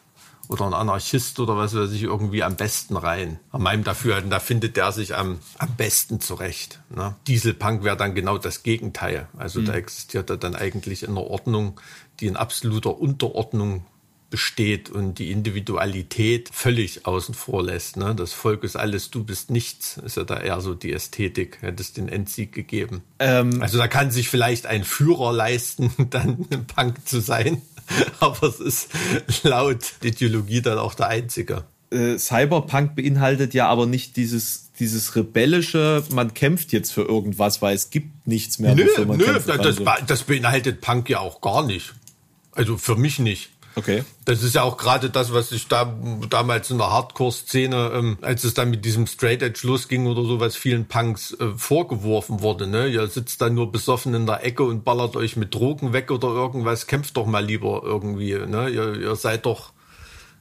oder ein Anarchist oder was weiß ich irgendwie am besten rein. An meinem Dafürhalten, da findet der sich am, am besten zurecht. Ne? Dieselpunk wäre dann genau das Gegenteil. Also mhm. da existiert er dann eigentlich eine Ordnung, die in absoluter Unterordnung besteht und die Individualität völlig außen vor lässt. Ne? Das Volk ist alles, du bist nichts, ist ja da eher so die Ästhetik, hätte es den Endsieg gegeben. Ähm, also da kann sich vielleicht ein Führer leisten, dann ein Punk zu sein. aber es ist laut Ideologie dann auch der einzige. Äh, Cyberpunk beinhaltet ja aber nicht dieses, dieses rebellische, man kämpft jetzt für irgendwas, weil es gibt nichts mehr. Nö, nö, das, das beinhaltet Punk ja auch gar nicht. Also für mich nicht. Okay. Das ist ja auch gerade das, was ich da damals in der Hardcore-Szene, ähm, als es dann mit diesem Straight Edge losging oder so, was vielen Punks äh, vorgeworfen wurde. Ne? Ihr sitzt dann nur besoffen in der Ecke und ballert euch mit Drogen weg oder irgendwas. Kämpft doch mal lieber irgendwie. Ne? Ihr, ihr seid doch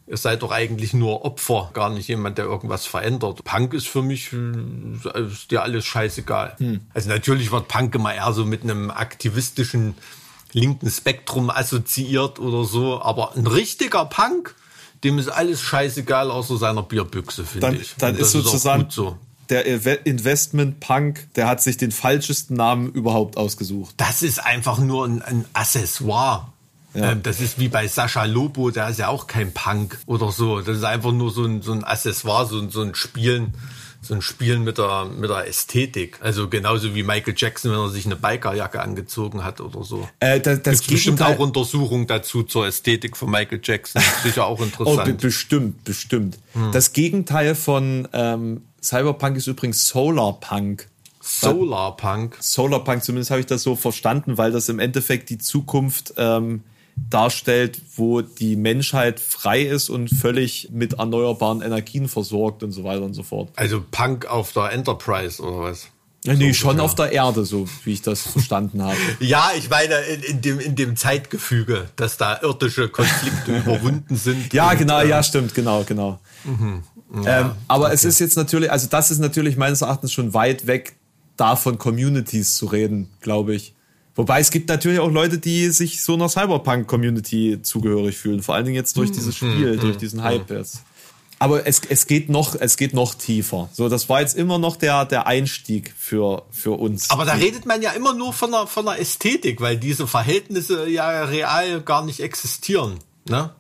Ihr seid doch eigentlich nur Opfer, gar nicht jemand, der irgendwas verändert. Punk ist für mich äh, ist dir alles scheißegal. Hm. Also natürlich wird Punk immer eher so mit einem aktivistischen linken Spektrum assoziiert oder so, aber ein richtiger Punk, dem ist alles scheißegal außer seiner Bierbüchse, finde ich. Dann ist sozusagen ist so. der Investment Punk, der hat sich den falschesten Namen überhaupt ausgesucht. Das ist einfach nur ein, ein Accessoire. Ja. Ähm, das ist wie bei Sascha Lobo, der ist ja auch kein Punk oder so. Das ist einfach nur so ein, so ein Accessoire, so, so ein Spielen so ein Spielen mit der, mit der Ästhetik. Also genauso wie Michael Jackson, wenn er sich eine Bikerjacke angezogen hat oder so. Äh, das das Gibt's bestimmt auch Untersuchungen dazu zur Ästhetik von Michael Jackson. Sicher auch interessant. oh, bestimmt, bestimmt. Hm. Das Gegenteil von ähm, Cyberpunk ist übrigens Solarpunk. Solarpunk. Solarpunk, zumindest habe ich das so verstanden, weil das im Endeffekt die Zukunft ähm, darstellt, wo die Menschheit frei ist und völlig mit erneuerbaren Energien versorgt und so weiter und so fort. Also Punk auf der Enterprise oder was? Ja, nee, so, schon auf der Erde, so wie ich das verstanden habe. Ja, ich meine, in, in, dem, in dem Zeitgefüge, dass da irdische Konflikte überwunden sind. Ja, und, genau, äh, ja, stimmt, genau, genau. Mhm, ja, ähm, aber okay. es ist jetzt natürlich, also das ist natürlich meines Erachtens schon weit weg davon, Communities zu reden, glaube ich. Wobei es gibt natürlich auch Leute, die sich so einer Cyberpunk-Community zugehörig fühlen. Vor allen Dingen jetzt durch hm, dieses hm, Spiel, mm, durch diesen Hype jetzt. Aber es, es geht noch, es geht noch tiefer. So, das war jetzt immer noch der, der Einstieg für, für uns. Aber da redet man ja immer nur von einer, von einer Ästhetik, weil diese Verhältnisse ja real gar nicht existieren, ne?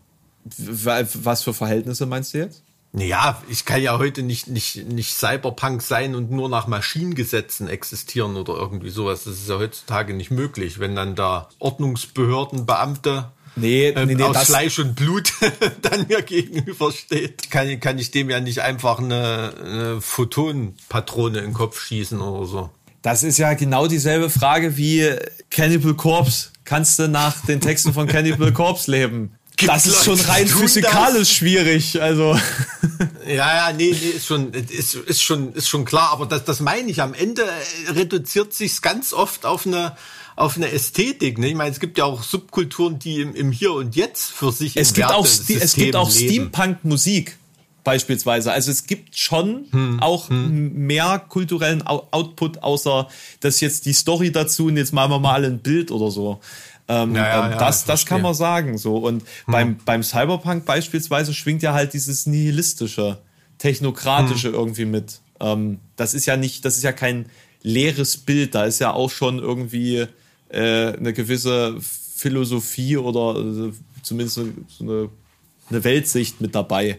Was für Verhältnisse meinst du jetzt? Naja, ich kann ja heute nicht, nicht, nicht Cyberpunk sein und nur nach Maschinengesetzen existieren oder irgendwie sowas. Das ist ja heutzutage nicht möglich, wenn dann da Ordnungsbehörden, Beamte nee, ähm, nee, nee, aus Fleisch und Blut dann mir gegenübersteht. Kann, kann ich dem ja nicht einfach eine, eine Photonpatrone in den Kopf schießen oder so. Das ist ja genau dieselbe Frage wie Cannibal Corpse. Kannst du nach den Texten von Cannibal Corpse leben? Das ist schon rein physikalisch das? schwierig. Also. Ja, ja, nee, nee, ist schon, ist, ist schon, ist schon klar. Aber das, das meine ich. Am Ende reduziert sich's ganz oft auf eine, auf eine Ästhetik. Ne? Ich meine, es gibt ja auch Subkulturen, die im, im Hier und Jetzt für sich es gibt auch Es gibt auch Steampunk-Musik beispielsweise. Also es gibt schon hm, auch hm. mehr kulturellen Output, außer dass jetzt die Story dazu und jetzt machen wir mal ein Bild oder so. Ähm, ja, ja, ähm, das, das kann man sagen. So. Und hm. beim, beim Cyberpunk beispielsweise schwingt ja halt dieses nihilistische, technokratische hm. irgendwie mit. Ähm, das ist ja nicht, das ist ja kein leeres Bild. Da ist ja auch schon irgendwie äh, eine gewisse Philosophie oder äh, zumindest so eine, eine Weltsicht mit dabei,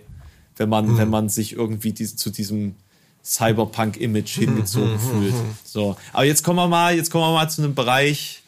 wenn man, mhm. wenn man sich irgendwie die, zu diesem Cyberpunk-Image hingezogen mhm. fühlt. So, aber jetzt kommen wir mal, jetzt kommen wir mal zu einem Bereich,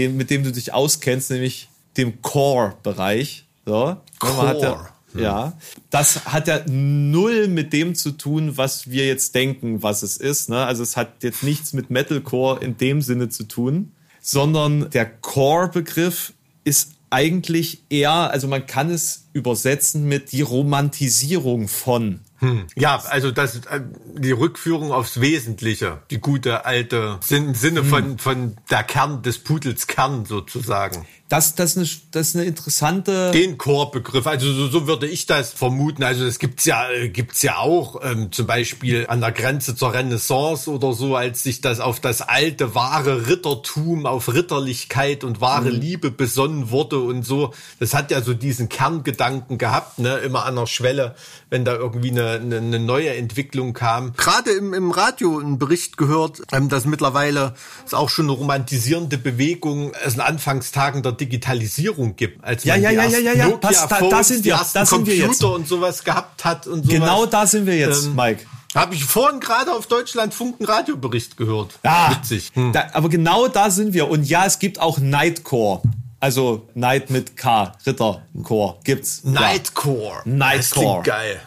dem, mit dem du dich auskennst, nämlich dem Core-Bereich. So, Core. Ja, ja, das hat ja null mit dem zu tun, was wir jetzt denken, was es ist. Ne? Also es hat jetzt nichts mit Metalcore in dem Sinne zu tun, sondern der Core-Begriff ist eigentlich eher, also man kann es übersetzen mit die Romantisierung von. Hm. Ja, also das äh, die Rückführung aufs Wesentliche, die gute alte im Sinne hm. von von der Kern des Pudels Kern sozusagen das, das, ist eine, das ist eine interessante. Den Chorbegriff, also so, so würde ich das vermuten. Also das gibt's ja, gibt's ja auch, ähm, zum Beispiel an der Grenze zur Renaissance oder so, als sich das auf das alte, wahre Rittertum, auf Ritterlichkeit und wahre mhm. Liebe besonnen wurde und so. Das hat ja so diesen Kerngedanken gehabt, ne, immer an der Schwelle, wenn da irgendwie eine, eine, eine neue Entwicklung kam. Gerade im, im Radio einen Bericht gehört, ähm, dass mittlerweile es auch schon eine romantisierende Bewegung, es in Anfangstagen der Digitalisierung gibt. Als ja, ja, ja, ja, ja, ja, Nokia da, da sind wir, da sind wir jetzt. und sowas gehabt hat und sowas. Genau da sind wir jetzt, ähm, Mike. Habe ich vorhin gerade auf Deutschlandfunk einen Radiobericht gehört. Ja, Witzig. Hm. Da, aber genau da sind wir. Und ja, es gibt auch Nightcore. Also Night mit K, Rittercore gibt's. Nightcore. Ja. Nightcore. Das geil.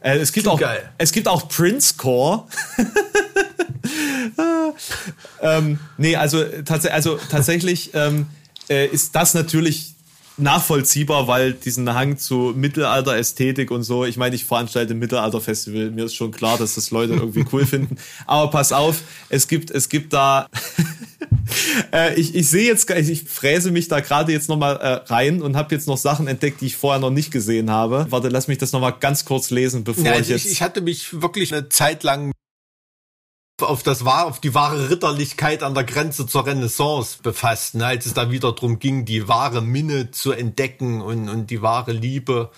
Äh, es gibt auch geil. es gibt auch Princecore. ähm, nee, also, tats also tatsächlich ähm, äh, ist das natürlich nachvollziehbar, weil diesen Hang zu Mittelalter-Ästhetik und so, ich meine, ich veranstalte ein Mittelalter-Festival, mir ist schon klar, dass das Leute irgendwie cool finden. Aber pass auf, es gibt, es gibt da, äh, ich, ich sehe jetzt, ich fräse mich da gerade jetzt nochmal äh, rein und habe jetzt noch Sachen entdeckt, die ich vorher noch nicht gesehen habe. Warte, lass mich das nochmal ganz kurz lesen, bevor ja, ich jetzt... Ich, ich hatte mich wirklich eine Zeit lang auf das war auf die wahre Ritterlichkeit an der Grenze zur Renaissance befasst, ne, als es da wieder drum ging, die wahre Minne zu entdecken und, und die wahre Liebe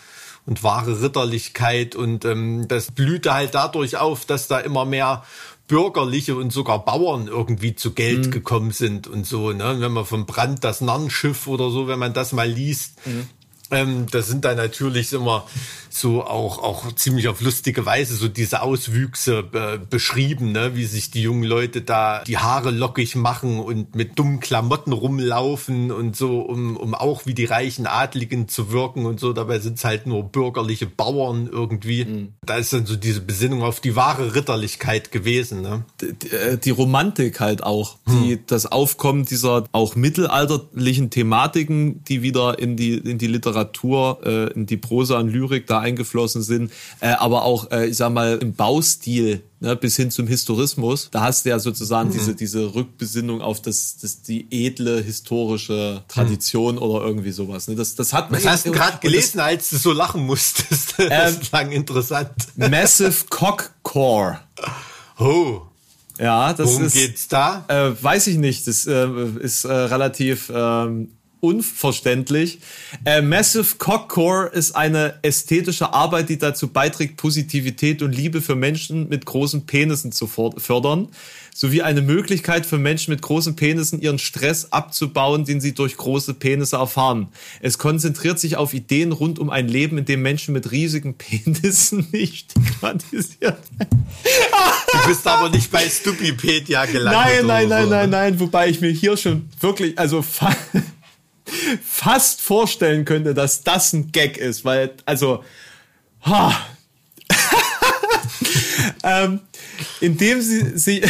und wahre Ritterlichkeit und ähm, das blühte halt dadurch auf, dass da immer mehr Bürgerliche und sogar Bauern irgendwie zu Geld mhm. gekommen sind und so. Ne? Wenn man vom Brand das Narrenschiff oder so, wenn man das mal liest, mhm. ähm, das sind da natürlich immer so auch, auch ziemlich auf lustige Weise so diese Auswüchse äh, beschrieben, ne? wie sich die jungen Leute da die Haare lockig machen und mit dummen Klamotten rumlaufen und so, um, um auch wie die reichen Adligen zu wirken und so. Dabei sind es halt nur bürgerliche Bauern irgendwie. Mhm. Da ist dann so diese Besinnung auf die wahre Ritterlichkeit gewesen. Ne? Die, äh, die Romantik halt auch, die, hm. das Aufkommen dieser auch mittelalterlichen Thematiken, die wieder in die, in die Literatur, äh, in die Prosa und Lyrik da eingeflossen sind, äh, aber auch, äh, ich sag mal, im Baustil ne, bis hin zum Historismus. Da hast du ja sozusagen mhm. diese, diese Rückbesinnung auf das, das, die edle historische Tradition mhm. oder irgendwie sowas. Ne? Das, das hat. Was hast du gerade gelesen, das, als du so lachen musstest? das ähm, klang interessant. Massive Cock Core. Oh. Ja, das Worum ist. geht's da? Äh, weiß ich nicht. Das äh, ist äh, relativ ähm, unverständlich. Äh, Massive Cockcore ist eine ästhetische Arbeit, die dazu beiträgt, Positivität und Liebe für Menschen mit großen Penissen zu fördern, sowie eine Möglichkeit für Menschen mit großen Penissen ihren Stress abzubauen, den sie durch große Penisse erfahren. Es konzentriert sich auf Ideen rund um ein Leben, in dem Menschen mit riesigen Penissen nicht stigmatisiert werden. Du bist aber nicht bei Stupipedia gelandet. Nein, nein, nein, so. nein, nein, wobei ich mir hier schon wirklich, also fast vorstellen könnte, dass das ein Gag ist, weil, also, ha. ähm, indem sie, sie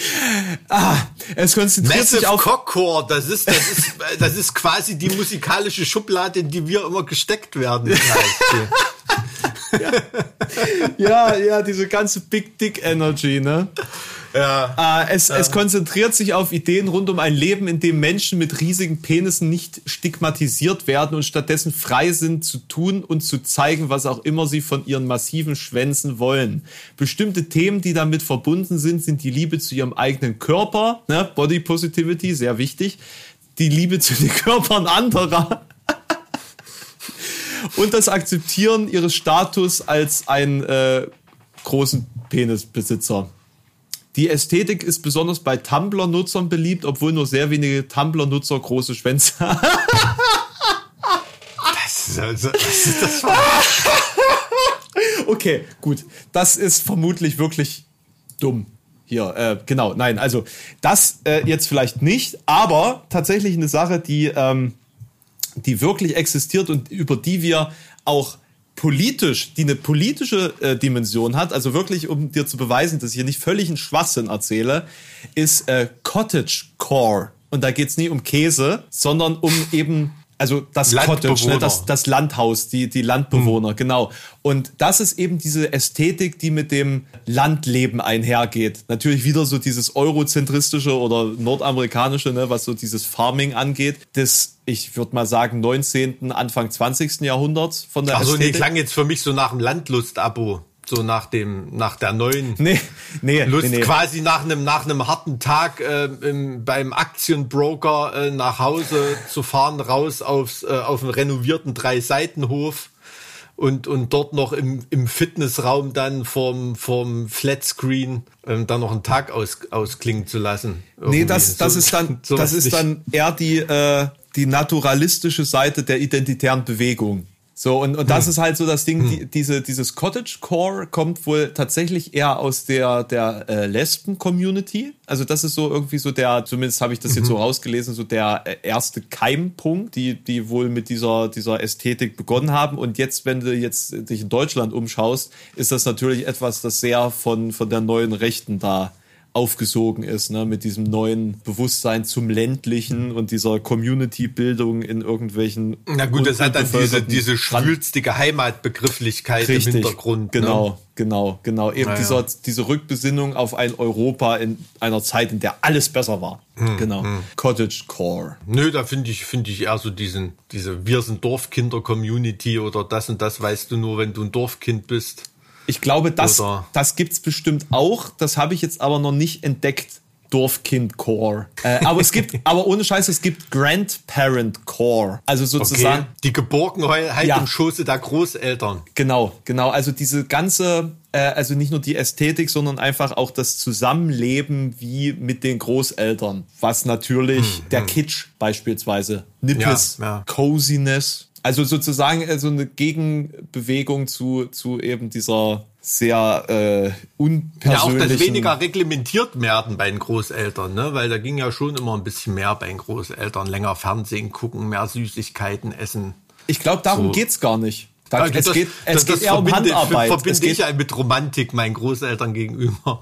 ah, es konzentriert Massive sich auf Cockcore, das ist, das ist, das ist quasi die musikalische Schublade, in die wir immer gesteckt werden. ja. ja, ja, diese ganze Big Dick Energy, ne? Ja. Äh, es, ja. es konzentriert sich auf Ideen rund um ein Leben, in dem Menschen mit riesigen Penissen nicht stigmatisiert werden und stattdessen frei sind zu tun und zu zeigen, was auch immer sie von ihren massiven Schwänzen wollen. Bestimmte Themen, die damit verbunden sind, sind die Liebe zu ihrem eigenen Körper, ne? Body Positivity, sehr wichtig, die Liebe zu den Körpern anderer. und das Akzeptieren ihres Status als einen äh, großen Penisbesitzer. Die Ästhetik ist besonders bei Tumblr-Nutzern beliebt, obwohl nur sehr wenige Tumblr-Nutzer große Schwänze haben. Das ist also, was ist das Okay, gut. Das ist vermutlich wirklich dumm. Hier, äh, genau, nein, also das äh, jetzt vielleicht nicht, aber tatsächlich eine Sache, die, ähm, die wirklich existiert und über die wir auch politisch, die eine politische äh, Dimension hat, also wirklich, um dir zu beweisen, dass ich hier nicht völlig einen Schwachsinn erzähle, ist äh, Cottage Core. Und da geht's nie um Käse, sondern um eben also das Cottage, ne, das, das Landhaus, die, die Landbewohner, hm. genau. Und das ist eben diese Ästhetik, die mit dem Landleben einhergeht. Natürlich wieder so dieses eurozentristische oder nordamerikanische, ne, was so dieses Farming angeht, des, ich würde mal sagen, 19., Anfang 20. Jahrhunderts von der Also nee, klang jetzt für mich so nach einem Landlust-Abo so nach dem nach der neuen nee, nee, Lust nee, nee. quasi nach einem nach einem harten Tag äh, im, beim Aktienbroker äh, nach Hause zu fahren raus aufs äh, auf einen renovierten drei Seitenhof und und dort noch im, im Fitnessraum dann vom vom Flatscreen ähm, dann noch einen Tag aus, ausklingen zu lassen. Irgendwie. Nee, das das so, ist dann das ist nicht. dann eher die äh, die naturalistische Seite der identitären Bewegung. So, und, und das hm. ist halt so das Ding, hm. die, diese, dieses Cottage-Core kommt wohl tatsächlich eher aus der, der äh, Lesben-Community. Also das ist so irgendwie so der, zumindest habe ich das mhm. jetzt so mhm. rausgelesen, so der äh, erste Keimpunkt, die, die wohl mit dieser, dieser Ästhetik begonnen haben. Und jetzt, wenn du jetzt dich in Deutschland umschaust, ist das natürlich etwas, das sehr von, von der neuen Rechten da aufgesogen ist, ne, mit diesem neuen Bewusstsein zum ländlichen und dieser Community-Bildung in irgendwelchen. Na gut, das hat dann diese, diese schwülstige Heimatbegrifflichkeit Richtig, im Hintergrund. Genau, ne? genau, genau. Eben naja. dieser, diese Rückbesinnung auf ein Europa in einer Zeit, in der alles besser war. Hm, genau. Hm. Cottage Core. Nö, da finde ich, finde ich eher so diesen, diese Wir sind Dorfkinder-Community oder das und das weißt du nur, wenn du ein Dorfkind bist. Ich glaube, das, das gibt's bestimmt auch. Das habe ich jetzt aber noch nicht entdeckt. Dorfkind Core. Äh, aber es gibt, aber ohne Scheiß, es gibt Grandparent Core. Also sozusagen. Okay. Die Geborgenheit ja. im Schoße der Großeltern. Genau, genau. Also diese ganze, äh, also nicht nur die Ästhetik, sondern einfach auch das Zusammenleben wie mit den Großeltern. Was natürlich hm, der hm. Kitsch beispielsweise. Nippes, ja, ja. Coziness also sozusagen äh, so eine Gegenbewegung zu, zu eben dieser sehr äh, unpersönlichen... Ja, auch das weniger reglementiert werden bei den Großeltern, ne? weil da ging ja schon immer ein bisschen mehr bei den Großeltern. Länger Fernsehen gucken, mehr Süßigkeiten essen. Ich glaube, darum so. geht's gar nicht. Da, ja, es das, geht, es das, geht das eher um Handarbeit. verbinde es geht, ich mit Romantik meinen Großeltern gegenüber.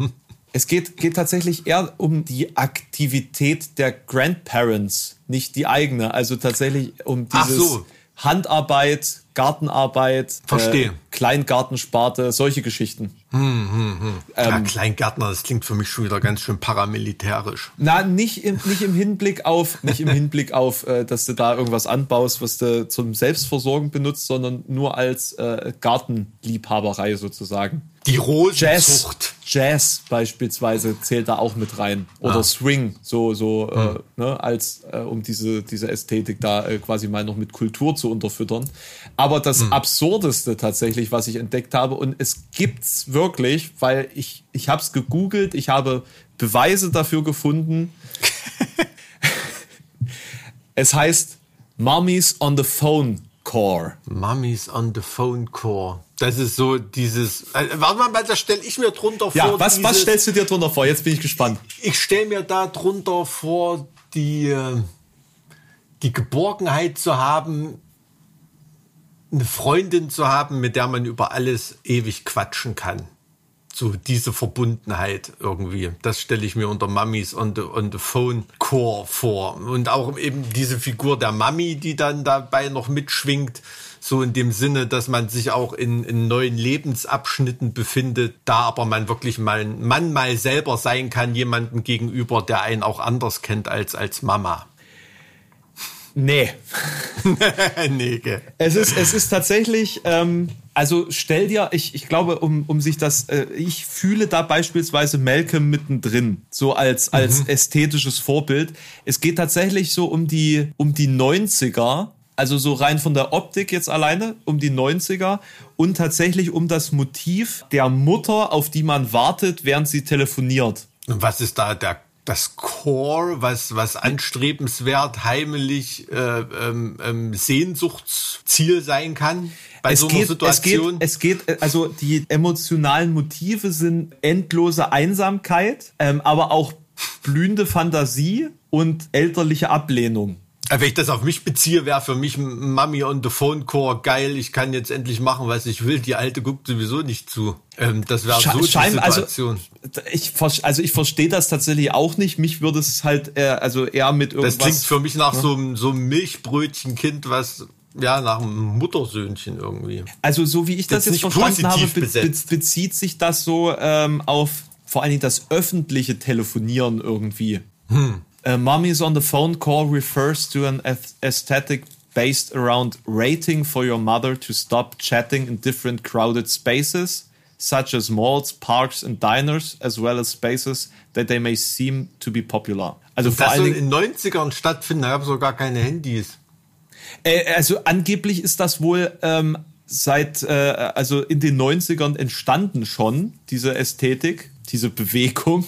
Es geht, geht tatsächlich eher um die Aktivität der Grandparents, nicht die eigene. Also tatsächlich um dieses... Ach so Handarbeit, Gartenarbeit, Verstehe. Äh, Kleingartensparte, solche Geschichten. Hm, hm, hm. Ja, ähm, Kleingärtner, das klingt für mich schon wieder ganz schön paramilitärisch. Na, nicht im, nicht im Hinblick auf, nicht im Hinblick auf, äh, dass du da irgendwas anbaust, was du zum Selbstversorgen benutzt, sondern nur als äh, Gartenliebhaberei sozusagen. Die Rosenzucht. Jazz, Jazz beispielsweise zählt da auch mit rein. Oder ah. Swing, so, so, hm. äh, ne, als, äh, um diese, diese Ästhetik da äh, quasi mal noch mit Kultur zu unterfüttern. Aber das hm. Absurdeste tatsächlich, was ich entdeckt habe, und es gibt's wirklich, weil ich, ich habe es gegoogelt, ich habe Beweise dafür gefunden. es heißt Mummies on the Phone Core. Mummies on the Phone Core. Das ist so dieses. Äh, warte mal, da stelle ich mir drunter ja, vor. Was, dieses, was stellst du dir drunter vor? Jetzt bin ich gespannt. Ich stelle mir da drunter vor, die, äh, die Geborgenheit zu haben, eine Freundin zu haben, mit der man über alles ewig quatschen kann so diese Verbundenheit irgendwie. Das stelle ich mir unter Mummies on the, on the Phone Core vor. Und auch eben diese Figur der Mami, die dann dabei noch mitschwingt. So in dem Sinne, dass man sich auch in, in neuen Lebensabschnitten befindet, da aber man wirklich mal Mann mal selber sein kann, jemandem gegenüber, der einen auch anders kennt als als Mama. Nee. nee, gell. Es ist, es ist tatsächlich, ähm, also stell dir, ich, ich glaube, um, um sich das, äh, ich fühle da beispielsweise Malcolm mittendrin, so als, als mhm. ästhetisches Vorbild. Es geht tatsächlich so um die, um die 90er, also so rein von der Optik jetzt alleine, um die 90er und tatsächlich um das Motiv der Mutter, auf die man wartet, während sie telefoniert. Und was ist da der das Core, was, was anstrebenswert, heimelig, äh, ähm, ähm, Sehnsuchtsziel sein kann bei es so einer geht, Situation? Es geht, es geht, also die emotionalen Motive sind endlose Einsamkeit, ähm, aber auch blühende Fantasie und elterliche Ablehnung. Wenn ich das auf mich beziehe, wäre für mich Mami on the Phone Core geil. Ich kann jetzt endlich machen, was ich will. Die alte guckt sowieso nicht zu. Ähm, das wäre so die also Situation. Also ich, also ich verstehe das tatsächlich auch nicht. Mich würde es halt eher, also eher mit irgendwas. Das klingt für mich nach ja. so, einem, so einem Milchbrötchenkind, was ja, nach einem Muttersöhnchen irgendwie. Also so wie ich das, das jetzt verstanden habe, be be bezieht sich das so ähm, auf vor allen Dingen das öffentliche Telefonieren irgendwie. Hm. Uh, Mommy's on the phone call refers to an aesthetic based around rating for your mother to stop chatting in different crowded spaces, such as malls, parks, and diners, as well as spaces that they may seem to be popular. Also vor allen Dingen in 90ern stattfinden, da gab es sogar keine Handys. Äh, also angeblich ist das wohl ähm, seit, äh, also in den 90ern entstanden schon, diese Ästhetik, diese Bewegung.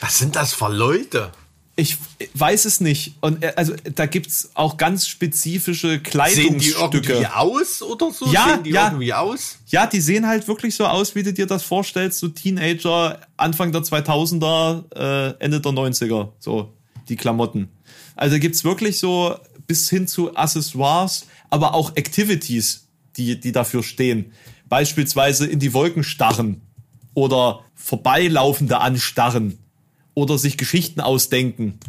Was sind das für Leute? Ich weiß es nicht. Und äh, also da gibt's auch ganz spezifische Kleidungsstücke. Sehen die irgendwie aus oder so? Ja, sehen die ja. irgendwie aus? Ja, die sehen halt wirklich so aus, wie du dir das vorstellst, so Teenager Anfang der 2000er, äh, Ende der 90er, so die Klamotten. Also gibt's wirklich so bis hin zu Accessoires, aber auch Activities, die, die dafür stehen. Beispielsweise in die Wolken starren oder vorbeilaufende anstarren oder sich Geschichten ausdenken.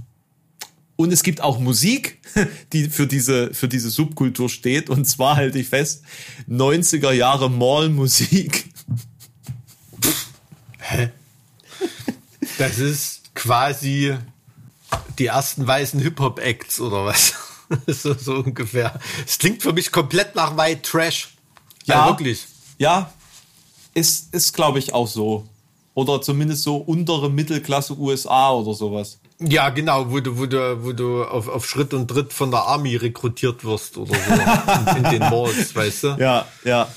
Und es gibt auch Musik, die für diese, für diese Subkultur steht. Und zwar halte ich fest, 90er Jahre Mall-Musik. Hä? Das ist quasi die ersten weißen Hip-Hop-Acts oder was? so, so ungefähr. Es klingt für mich komplett nach White Trash. Ja, ja wirklich. Ja, ist, ist glaube ich auch so. Oder zumindest so untere Mittelklasse USA oder sowas. Ja, genau, wo du, wo du, wo du auf, auf Schritt und Tritt von der Army rekrutiert wirst oder so in, in den Malls, weißt du? Ja, ja,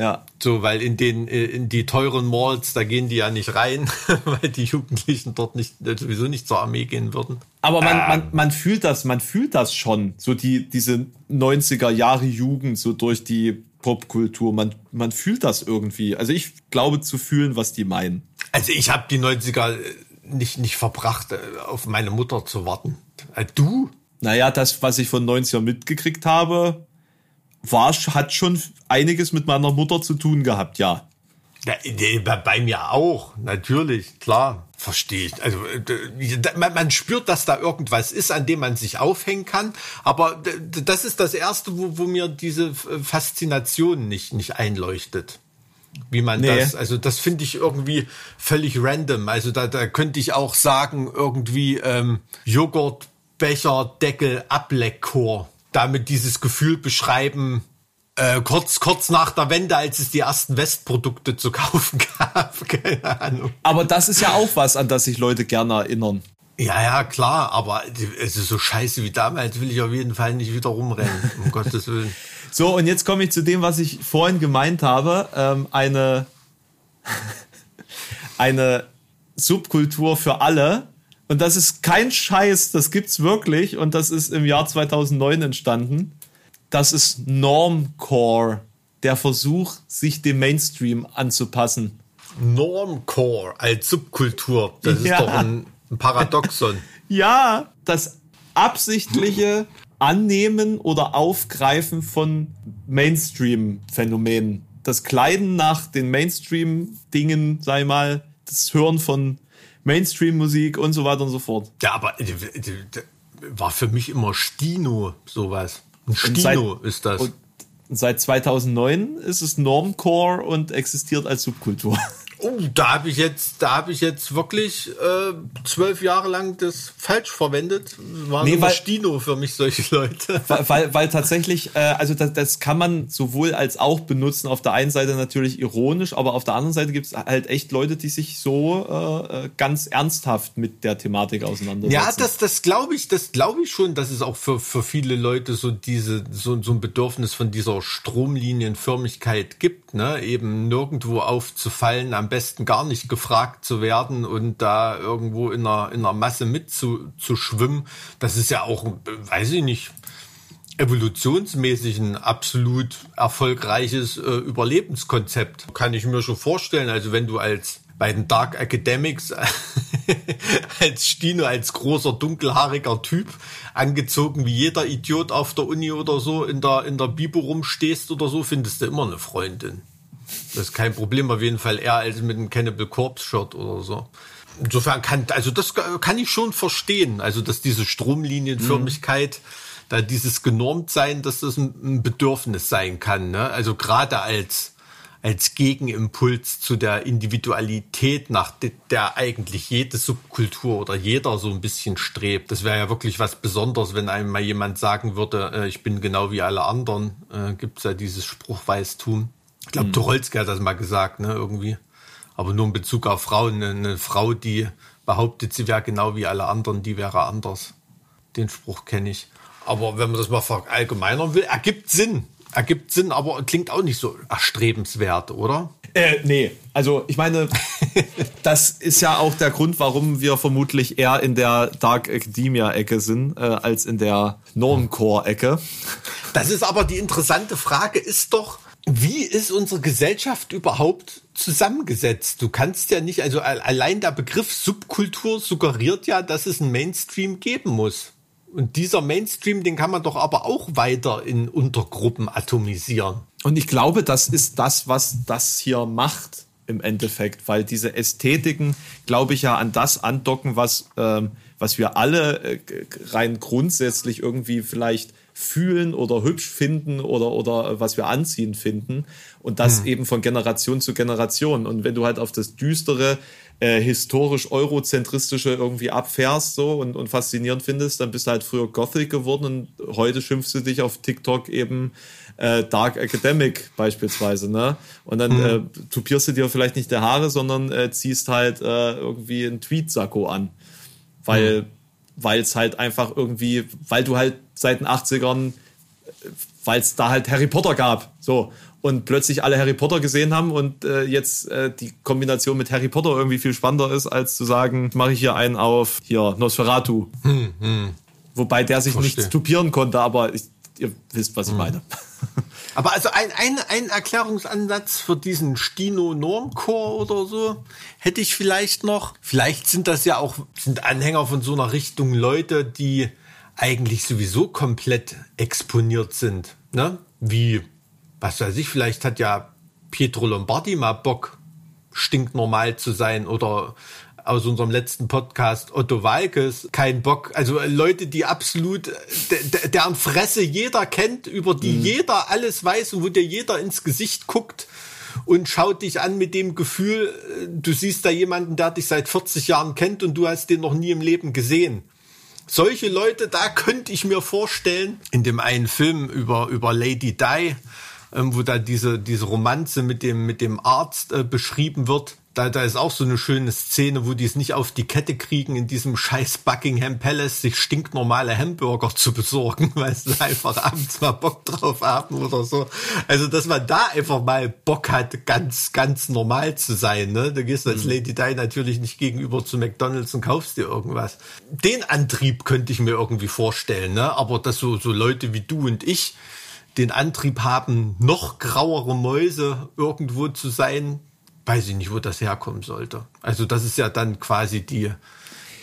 ja. So, weil in den, äh, in die teuren Malls, da gehen die ja nicht rein, weil die Jugendlichen dort nicht, äh, sowieso nicht zur Armee gehen würden. Aber man, ähm. man, man fühlt das, man fühlt das schon, so die, diese 90er Jahre Jugend, so durch die Popkultur. Man, man fühlt das irgendwie. Also ich glaube zu fühlen, was die meinen. Also ich habe die 90er äh, nicht, nicht verbracht, äh, auf meine Mutter zu warten. Äh, du? Naja, das, was ich von 90er mitgekriegt habe, war, hat schon einiges mit meiner Mutter zu tun gehabt, ja. ja bei mir auch, natürlich, klar. Verstehe ich. Also man, man, spürt, dass da irgendwas ist, an dem man sich aufhängen kann. Aber das ist das Erste, wo, wo mir diese Faszination nicht, nicht einleuchtet. Wie man nee. das, also das finde ich irgendwie völlig random. Also da, da könnte ich auch sagen, irgendwie ähm, Joghurtbecher, Deckel, Ableckchor. Damit dieses Gefühl beschreiben, äh, kurz, kurz nach der Wende, als es die ersten Westprodukte zu kaufen gab. Keine Ahnung. Aber das ist ja auch was, an das sich Leute gerne erinnern. Ja, ja, klar, aber es ist so scheiße wie damals, will ich auf jeden Fall nicht wieder rumrennen, um Gottes Willen. So, und jetzt komme ich zu dem, was ich vorhin gemeint habe. Ähm, eine, eine Subkultur für alle. Und das ist kein Scheiß, das gibt's wirklich. Und das ist im Jahr 2009 entstanden das ist Normcore, der Versuch, sich dem Mainstream anzupassen. Normcore als Subkultur, das ja. ist doch ein, ein Paradoxon. ja, das absichtliche Annehmen oder Aufgreifen von Mainstream-Phänomenen. Das Kleiden nach den Mainstream-Dingen, sei mal, das Hören von Mainstream-Musik und so weiter und so fort. Ja, aber äh, war für mich immer Stino sowas. Ein Stino seit, ist das. Und seit 2009 ist es Normcore und existiert als Subkultur. Oh, da habe ich jetzt, da habe ich jetzt wirklich äh, zwölf Jahre lang das falsch verwendet. War nee, weil, Stino für mich solche Leute. Weil, weil, weil tatsächlich, äh, also das, das kann man sowohl als auch benutzen. Auf der einen Seite natürlich ironisch, aber auf der anderen Seite gibt es halt echt Leute, die sich so äh, äh, ganz ernsthaft mit der Thematik auseinandersetzen. Ja, das, das glaube ich, das glaube ich schon, dass es auch für, für viele Leute so diese, so, so ein Bedürfnis von dieser Stromlinienförmigkeit gibt, ne? Eben nirgendwo aufzufallen, am besten gar nicht gefragt zu werden und da irgendwo in einer, in einer Masse mitzuschwimmen. Das ist ja auch, weiß ich nicht, evolutionsmäßig ein absolut erfolgreiches äh, Überlebenskonzept. Kann ich mir schon vorstellen. Also wenn du als bei den Dark Academics als Stino, als großer, dunkelhaariger Typ, angezogen wie jeder Idiot auf der Uni oder so, in der, in der Bibo rumstehst oder so, findest du immer eine Freundin. Das ist kein Problem, auf jeden Fall eher als mit einem Cannibal Corpse Shirt oder so. Insofern kann, also das kann ich schon verstehen. Also, dass diese Stromlinienförmigkeit, mhm. da dieses genormt sein, dass das ein Bedürfnis sein kann. Ne? Also gerade als als Gegenimpuls zu der Individualität, nach der eigentlich jede Subkultur oder jeder so ein bisschen strebt. Das wäre ja wirklich was Besonderes, wenn einem mal jemand sagen würde, äh, ich bin genau wie alle anderen. Äh, Gibt es ja dieses Spruchweistum. Ich glaube, mhm. Tucholsky hat das mal gesagt, ne, irgendwie. Aber nur in Bezug auf Frauen. Eine, Frau, die behauptet, sie wäre genau wie alle anderen, die wäre anders. Den Spruch kenne ich. Aber wenn man das mal verallgemeinern will, ergibt Sinn ergibt Sinn, aber klingt auch nicht so erstrebenswert, oder? Äh, nee, also ich meine, das ist ja auch der Grund, warum wir vermutlich eher in der Dark Academia-Ecke sind, äh, als in der Normcore-Ecke. Das ist aber die interessante Frage, ist doch, wie ist unsere Gesellschaft überhaupt zusammengesetzt? Du kannst ja nicht, also allein der Begriff Subkultur suggeriert ja, dass es ein Mainstream geben muss. Und dieser Mainstream, den kann man doch aber auch weiter in Untergruppen atomisieren. Und ich glaube, das ist das, was das hier macht im Endeffekt, weil diese Ästhetiken, glaube ich, ja an das andocken, was, ähm, was wir alle äh, rein grundsätzlich irgendwie vielleicht fühlen oder hübsch finden oder, oder was wir anziehen finden. Und das hm. eben von Generation zu Generation. Und wenn du halt auf das düstere, äh, historisch eurozentristische irgendwie abfährst so und, und faszinierend findest, dann bist du halt früher Gothic geworden und heute schimpfst du dich auf TikTok eben äh, Dark Academic beispielsweise, ne? Und dann hm. äh, tupierst du dir vielleicht nicht der Haare, sondern äh, ziehst halt äh, irgendwie ein Tweetsacko an. Weil hm weil es halt einfach irgendwie, weil du halt seit den 80ern, weil es da halt Harry Potter gab. So. Und plötzlich alle Harry Potter gesehen haben und äh, jetzt äh, die Kombination mit Harry Potter irgendwie viel spannender ist, als zu sagen, mache ich hier einen auf hier Nosferatu. Hm, hm. Wobei der sich Verstehe. nicht stupieren konnte, aber ich, ihr wisst, was ich hm. meine. Aber also ein, ein, ein Erklärungsansatz für diesen Stino-Normcore oder so hätte ich vielleicht noch. Vielleicht sind das ja auch, sind Anhänger von so einer Richtung Leute, die eigentlich sowieso komplett exponiert sind. Ne? Wie, was weiß ich, vielleicht hat ja Pietro Lombardi mal Bock, stinknormal zu sein oder aus unserem letzten Podcast Otto Walkes kein Bock. Also äh, Leute, die absolut, deren Fresse jeder kennt, über die mhm. jeder alles weiß und wo dir jeder ins Gesicht guckt und schaut dich an mit dem Gefühl, äh, du siehst da jemanden, der dich seit 40 Jahren kennt und du hast den noch nie im Leben gesehen. Solche Leute, da könnte ich mir vorstellen, in dem einen Film über, über Lady Di, ähm, wo da diese, diese Romanze mit dem, mit dem Arzt äh, beschrieben wird, da, da ist auch so eine schöne Szene, wo die es nicht auf die Kette kriegen, in diesem scheiß Buckingham Palace sich stinknormale Hamburger zu besorgen, weil sie einfach abends mal Bock drauf haben oder so. Also, dass man da einfach mal Bock hat, ganz, ganz normal zu sein. Ne? Du gehst als mhm. Lady Di natürlich nicht gegenüber zu McDonalds und kaufst dir irgendwas. Den Antrieb könnte ich mir irgendwie vorstellen, ne? aber dass so, so Leute wie du und ich den Antrieb haben, noch grauere Mäuse irgendwo zu sein, weiß ich nicht, wo das herkommen sollte. Also das ist ja dann quasi die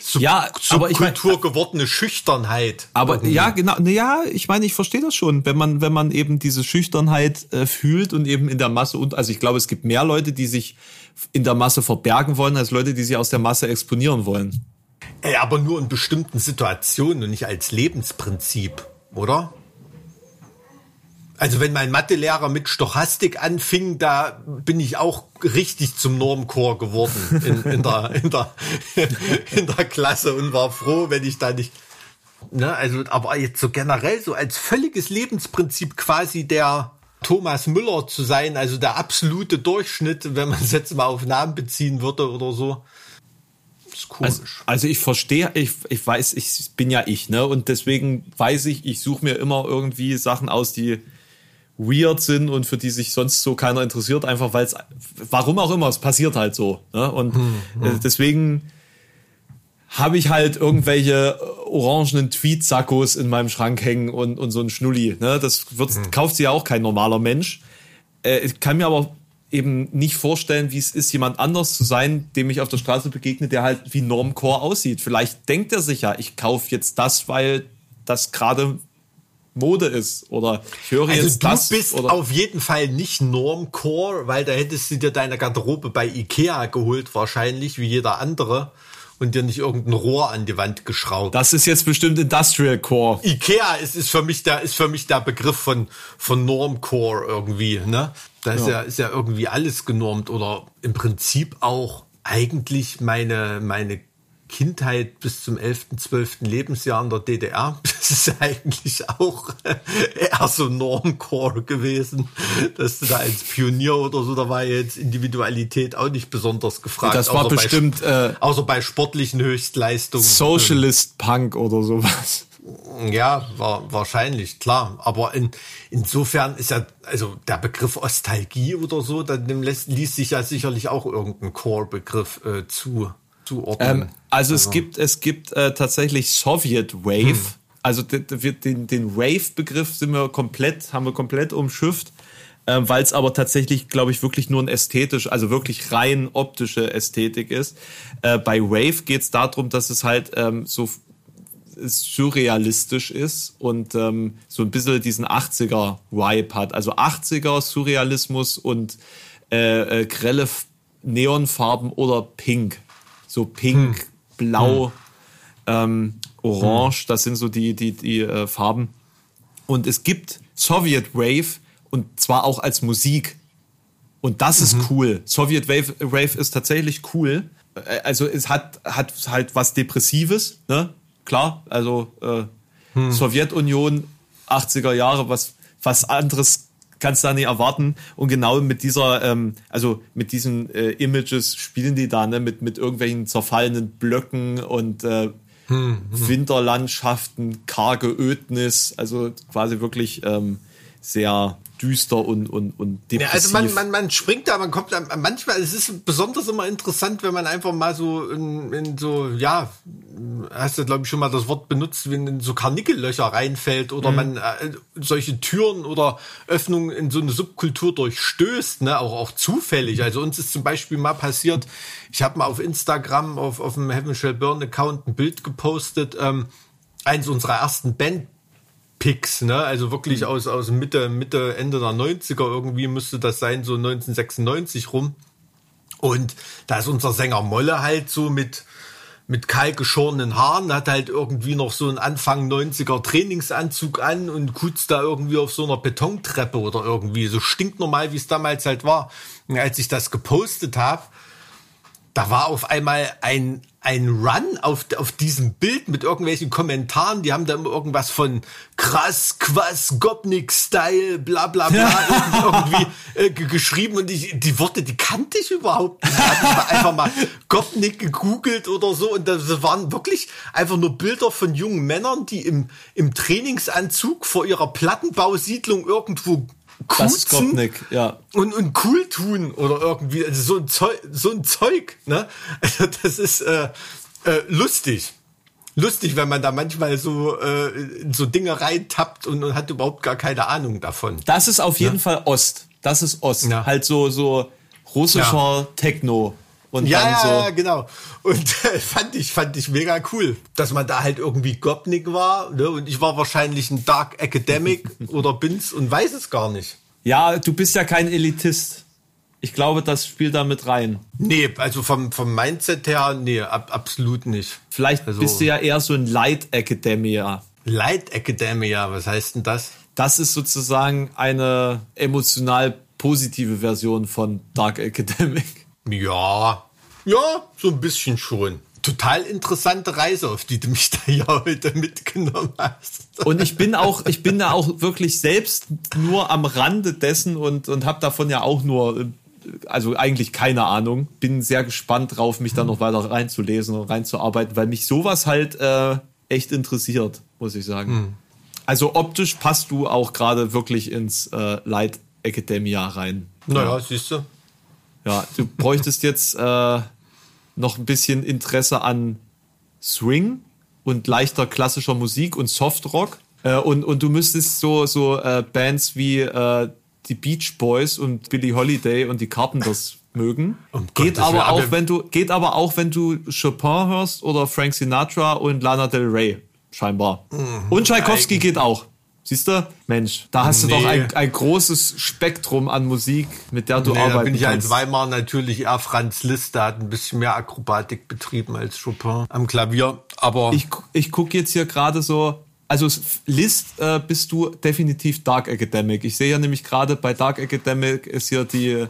Sub ja, aber ich Kultur mein, gewordene Schüchternheit. Aber irgendwie. ja, genau, ja, ich meine, ich verstehe das schon, wenn man wenn man eben diese Schüchternheit äh, fühlt und eben in der Masse und also ich glaube, es gibt mehr Leute, die sich in der Masse verbergen wollen, als Leute, die sich aus der Masse exponieren wollen. Ey, aber nur in bestimmten Situationen und nicht als Lebensprinzip, oder? Also wenn mein Mathelehrer mit Stochastik anfing, da bin ich auch richtig zum Normchor geworden in, in, der, in, der, in der Klasse und war froh, wenn ich da nicht. Ne, also, aber jetzt so generell, so als völliges Lebensprinzip quasi der Thomas Müller zu sein, also der absolute Durchschnitt, wenn man es jetzt mal auf Namen beziehen würde oder so. Ist komisch. Also, also ich verstehe, ich, ich weiß, ich bin ja ich, ne? Und deswegen weiß ich, ich suche mir immer irgendwie Sachen aus, die weird sind und für die sich sonst so keiner interessiert, einfach weil es, warum auch immer, es passiert halt so. Ne? Und hm, hm. deswegen habe ich halt irgendwelche orangenen Tweetsackos in meinem Schrank hängen und, und so ein Schnulli. Ne? Das wird, hm. kauft sich ja auch kein normaler Mensch. Äh, ich kann mir aber eben nicht vorstellen, wie es ist, jemand anders zu sein, dem ich auf der Straße begegne, der halt wie Normcore aussieht. Vielleicht denkt er sich ja, ich kaufe jetzt das, weil das gerade Mode ist oder ich höre also jetzt du das. Du bist oder auf jeden Fall nicht Normcore, weil da hättest du dir deine Garderobe bei Ikea geholt wahrscheinlich, wie jeder andere und dir nicht irgendein Rohr an die Wand geschraubt. Das ist jetzt bestimmt Industrial Core. Ikea ist, ist für mich der, ist für mich der Begriff von, von Normcore irgendwie, ne? Da ist ja. ja, ist ja irgendwie alles genormt oder im Prinzip auch eigentlich meine, meine Kindheit bis zum 11., 12. Lebensjahr in der DDR. Das ist eigentlich auch eher so Normcore gewesen, dass du da als Pionier oder so, da war jetzt Individualität auch nicht besonders gefragt. Das war bestimmt... Bei, äh, außer bei sportlichen Höchstleistungen. Socialist Punk oder sowas. Ja, war, wahrscheinlich, klar. Aber in, insofern ist ja, also der Begriff Ostalgie oder so, dann lässt, liest sich ja sicherlich auch irgendein Core-Begriff äh, zu zuordnen? Ähm, also, also, es gibt, es gibt äh, tatsächlich Soviet Wave. Hm. Also den, den Wave-Begriff sind wir komplett, haben wir komplett umschifft, äh, weil es aber tatsächlich, glaube ich, wirklich nur ein ästhetisch, also wirklich rein optische Ästhetik ist. Äh, bei Wave geht es darum, dass es halt ähm, so surrealistisch ist und ähm, so ein bisschen diesen 80er-Vibe hat. Also 80er Surrealismus und äh, äh, grelle Neonfarben oder Pink so pink, hm. blau, hm. Ähm, orange, das sind so die, die, die äh, Farben. Und es gibt Soviet Wave und zwar auch als Musik. Und das ist mhm. cool. Soviet Wave, Wave ist tatsächlich cool. Also es hat, hat halt was Depressives, ne? Klar, also äh, hm. Sowjetunion, 80er Jahre, was, was anderes kannst da nicht erwarten. Und genau mit dieser, ähm, also mit diesen äh, Images spielen die da, ne, mit, mit irgendwelchen zerfallenen Blöcken und äh, hm, hm. Winterlandschaften, karge Ödnis, also quasi wirklich ähm, sehr düster und, und, und depressiv. Ja, also man, man, man springt da, man kommt da, manchmal, es ist besonders immer interessant, wenn man einfach mal so in, in so, ja, hast du glaube ich schon mal das Wort benutzt, wenn in so Karnickellöcher reinfällt oder mhm. man äh, solche Türen oder Öffnungen in so eine Subkultur durchstößt, ne, auch, auch zufällig. Also uns ist zum Beispiel mal passiert, ich habe mal auf Instagram, auf, auf dem Heaven Shell Burn Account ein Bild gepostet, ähm, eins unserer ersten Band Picks, ne? Also wirklich mhm. aus, aus Mitte, Mitte, Ende der 90er irgendwie müsste das sein, so 1996 rum. Und da ist unser Sänger Molle halt so mit, mit kahl geschorenen Haaren, hat halt irgendwie noch so einen Anfang 90er Trainingsanzug an und kutzt da irgendwie auf so einer Betontreppe oder irgendwie so stinknormal, wie es damals halt war. Und als ich das gepostet habe, da war auf einmal ein, ein Run auf, auf diesem Bild mit irgendwelchen Kommentaren, die haben da irgendwas von krass, quass, Gopnik-Style, bla bla bla irgendwie äh, geschrieben. Und ich, die Worte, die kannte ich überhaupt nicht. Ich einfach mal Gopnik gegoogelt oder so. Und das waren wirklich einfach nur Bilder von jungen Männern, die im, im Trainingsanzug vor ihrer Plattenbausiedlung irgendwo Kuzen ja. Und, und cool tun oder irgendwie, also so ein Zeug, so ein Zeug, ne? Also das ist äh, äh, lustig. Lustig, wenn man da manchmal so, äh, so Dinge reintappt und, und hat überhaupt gar keine Ahnung davon. Das ist auf jeden ja? Fall Ost. Das ist Ost. Ja. Halt so, so russischer. Techno. Und ja, dann so. ja, genau. Und äh, fand ich, fand ich mega cool, dass man da halt irgendwie Gopnik war. Ne? Und ich war wahrscheinlich ein Dark Academic oder bin's und weiß es gar nicht. Ja, du bist ja kein Elitist. Ich glaube, das spielt da mit rein. Nee, also vom, vom Mindset her, nee, ab, absolut nicht. Vielleicht also, bist du ja eher so ein Light Academia. Light Academia, was heißt denn das? Das ist sozusagen eine emotional positive Version von Dark Academic. Ja, ja, so ein bisschen schon. Total interessante Reise, auf die du mich da ja heute mitgenommen hast. Und ich bin auch, ich bin da auch wirklich selbst nur am Rande dessen und, und habe davon ja auch nur, also eigentlich keine Ahnung. Bin sehr gespannt drauf, mich da noch weiter reinzulesen und reinzuarbeiten, weil mich sowas halt äh, echt interessiert, muss ich sagen. Hm. Also optisch passt du auch gerade wirklich ins äh, Light Academia rein. Naja, siehst du. Ja, du bräuchtest jetzt äh, noch ein bisschen Interesse an Swing und leichter klassischer Musik und Softrock. Äh, und, und du müsstest so, so äh, Bands wie äh, die Beach Boys und Billie Holiday und die Carpenters mögen. Um geht Gottes aber auch, wenn du, geht aber auch, wenn du Chopin hörst oder Frank Sinatra und Lana Del Rey, scheinbar. Mhm. Und Tchaikovsky geht auch. Siehst du? Mensch, da hast du Nee. doch ein, ein großes Spektrum an Musik, mit der du Nee, da arbeiten bin ich kannst. als Weimar natürlich eher Franz Liszt, der hat ein bisschen mehr Akrobatik betrieben als Chopin am Klavier. Aber Ich, ich gucke jetzt hier gerade so, also List äh, bist du definitiv Dark Academic. Ich sehe ja nämlich gerade bei Dark Academic ist hier die äh,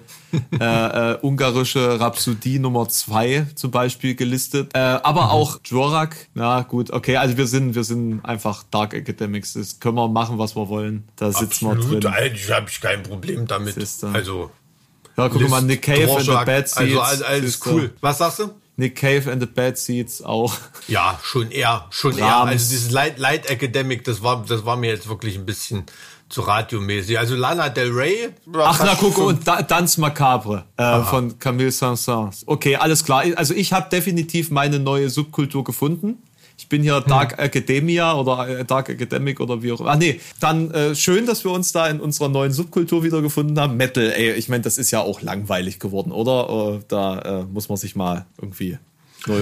äh, ungarische Rhapsodie Nummer 2 zum Beispiel gelistet. Äh, aber Mhm. auch Dvorak. Na gut, okay, also wir sind, wir sind einfach Dark Academics. Das können wir machen, was wir wollen. Da sitzen absolut, wir drin. eigentlich habe ich kein Problem damit. Also Ja, guck mal, Nick Cave and the Dvorak, Bad Seeds. Also alles, alles cool. Was sagst du? Nick Cave and the Bad Seeds auch. Ja, schon eher, schon eher. Brahms. Also dieses Light, Light Academic, das war, das war mir jetzt wirklich ein bisschen zu radiomäßig. Also Lana Del Rey. Ach na, guck, schon- und da, Danz Macabre äh, von Camille Saint-Saëns. Okay, alles klar. Also ich habe definitiv meine neue Subkultur gefunden. Ich bin hier Dark Academia oder äh, Dark Academic oder wie auch immer. Ah nee, dann äh, schön, dass wir uns da in unserer neuen Subkultur wiedergefunden haben. Metal, ey, ich meine, das ist ja auch langweilig geworden, oder? Äh, da äh, muss man sich mal irgendwie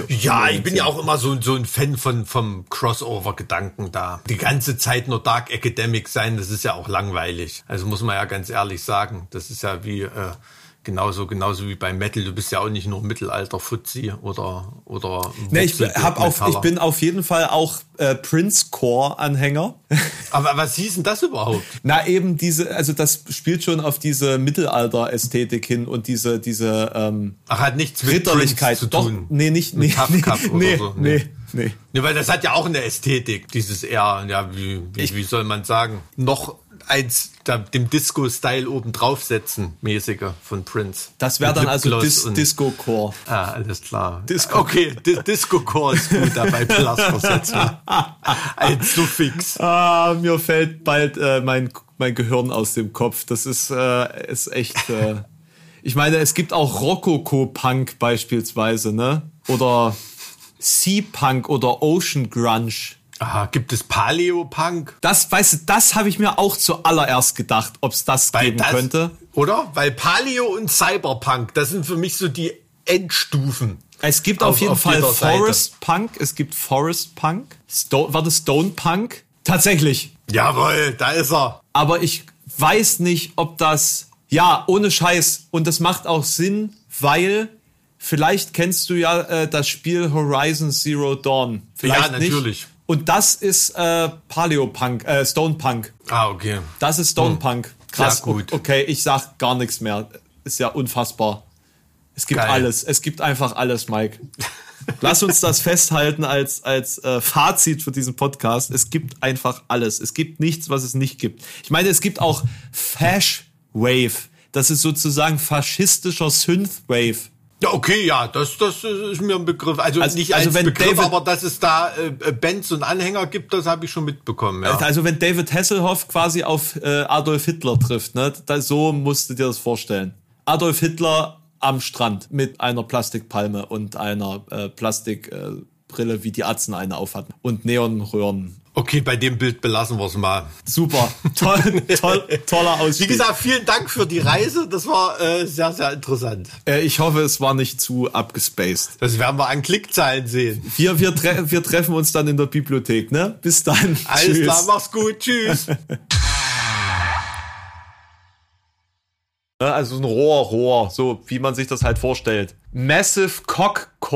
Ja, ich bin ja auch immer so, so ein Fan von, vom Crossover-Gedanken da. Die ganze Zeit nur Dark Academic sein, das ist ja auch langweilig. Also muss man ja ganz ehrlich sagen. Das ist ja wie, äh, genauso, genauso wie beim Metal. Du bist ja auch nicht nur Mittelalter-Fuzzi oder, oder, Nee, ich, hab auf, ich bin auf jeden Fall auch äh, Prince-Core-Anhänger. Aber was hieß denn das überhaupt? Na eben diese, also das spielt schon auf diese Mittelalter-Ästhetik hin und diese, diese ähm, Ach, hat nichts mit Ritterlichkeit. Prince zu Doch, tun. nee, nicht, nee, nee, nee, so. nee, nee. Ne, weil das hat ja auch eine Ästhetik, dieses eher, ja, wie, wie, wie soll man sagen, noch eins da, dem Disco-Style oben draufsetzen, mäßige von Prince. Das wäre dann also Dis Disco-Core. Ah, alles klar. Disco. Okay, Di Disco-Core ist gut dabei, Plasversetzung. Als Suffix. Ah, mir fällt bald äh, mein, mein Gehirn aus dem Kopf. Das ist, äh, ist echt. Äh, ich meine, es gibt auch Rococo-Punk beispielsweise, ne? Oder Sea-Punk oder Ocean Grunge. Ah, gibt es Paleo-Punk? Das, weißt du, das habe ich mir auch zuallererst gedacht, ob es das Weil geben das- könnte. Oder? Weil Paleo und Cyberpunk, das sind für mich so die Endstufen. Es gibt Auf- auf, jeden auf Fall. Forest Punk, es gibt Forest Punk. Sto war das Stone Punk? Tatsächlich. Jawohl, da ist er. Aber ich weiß nicht, ob das. Ja, ohne Scheiß. Und das macht auch Sinn, weil vielleicht kennst du ja äh, das Spiel Horizon Zero Dawn. Vielleicht Ja, Nicht. Und das ist äh, Paleo Punk, äh, Stone Punk. Ah, okay. Das ist Stone Punk. Krass. Ja, gut. Okay, ich sag gar nichts mehr. Ist ja unfassbar. Es gibt Geil. alles. Es gibt einfach alles, Mike. Lass uns das festhalten als, als äh, Fazit für diesen Podcast. Es gibt einfach alles. Es gibt nichts, was es nicht gibt. Ich meine, es gibt auch Fash Wave. Das ist sozusagen faschistischer Synthwave. Ja, okay, ja, das, das ist mir ein Begriff. Also, Also- nicht also als wenn Begriff, David- aber dass es da äh, Bands und Anhänger gibt, das habe ich schon mitbekommen. Ja. Also wenn David Hasselhoff quasi auf äh, Adolf Hitler trifft, ne, da, so musst du dir das vorstellen. Adolf Hitler am Strand mit einer Plastikpalme und einer äh, Plastikbrille, äh, wie die Atzen eine aufhatten und Neonröhren. Okay, bei dem Bild belassen wir es mal. Super, toll, toll, toller Ausstieg. Wie gesagt, vielen Dank für die Reise. Das war äh, sehr, sehr interessant. äh, ich hoffe, es war nicht zu abgespaced. Das werden wir an Klickzahlen sehen. Wir, wir, tre wir treffen uns dann in der Bibliothek, ne? Bis dann. Alles Tschüss. klar, mach's gut. Tschüss. Ne, Also ein Rohr, Rohr, so wie man sich das halt vorstellt. Massive Cock Core.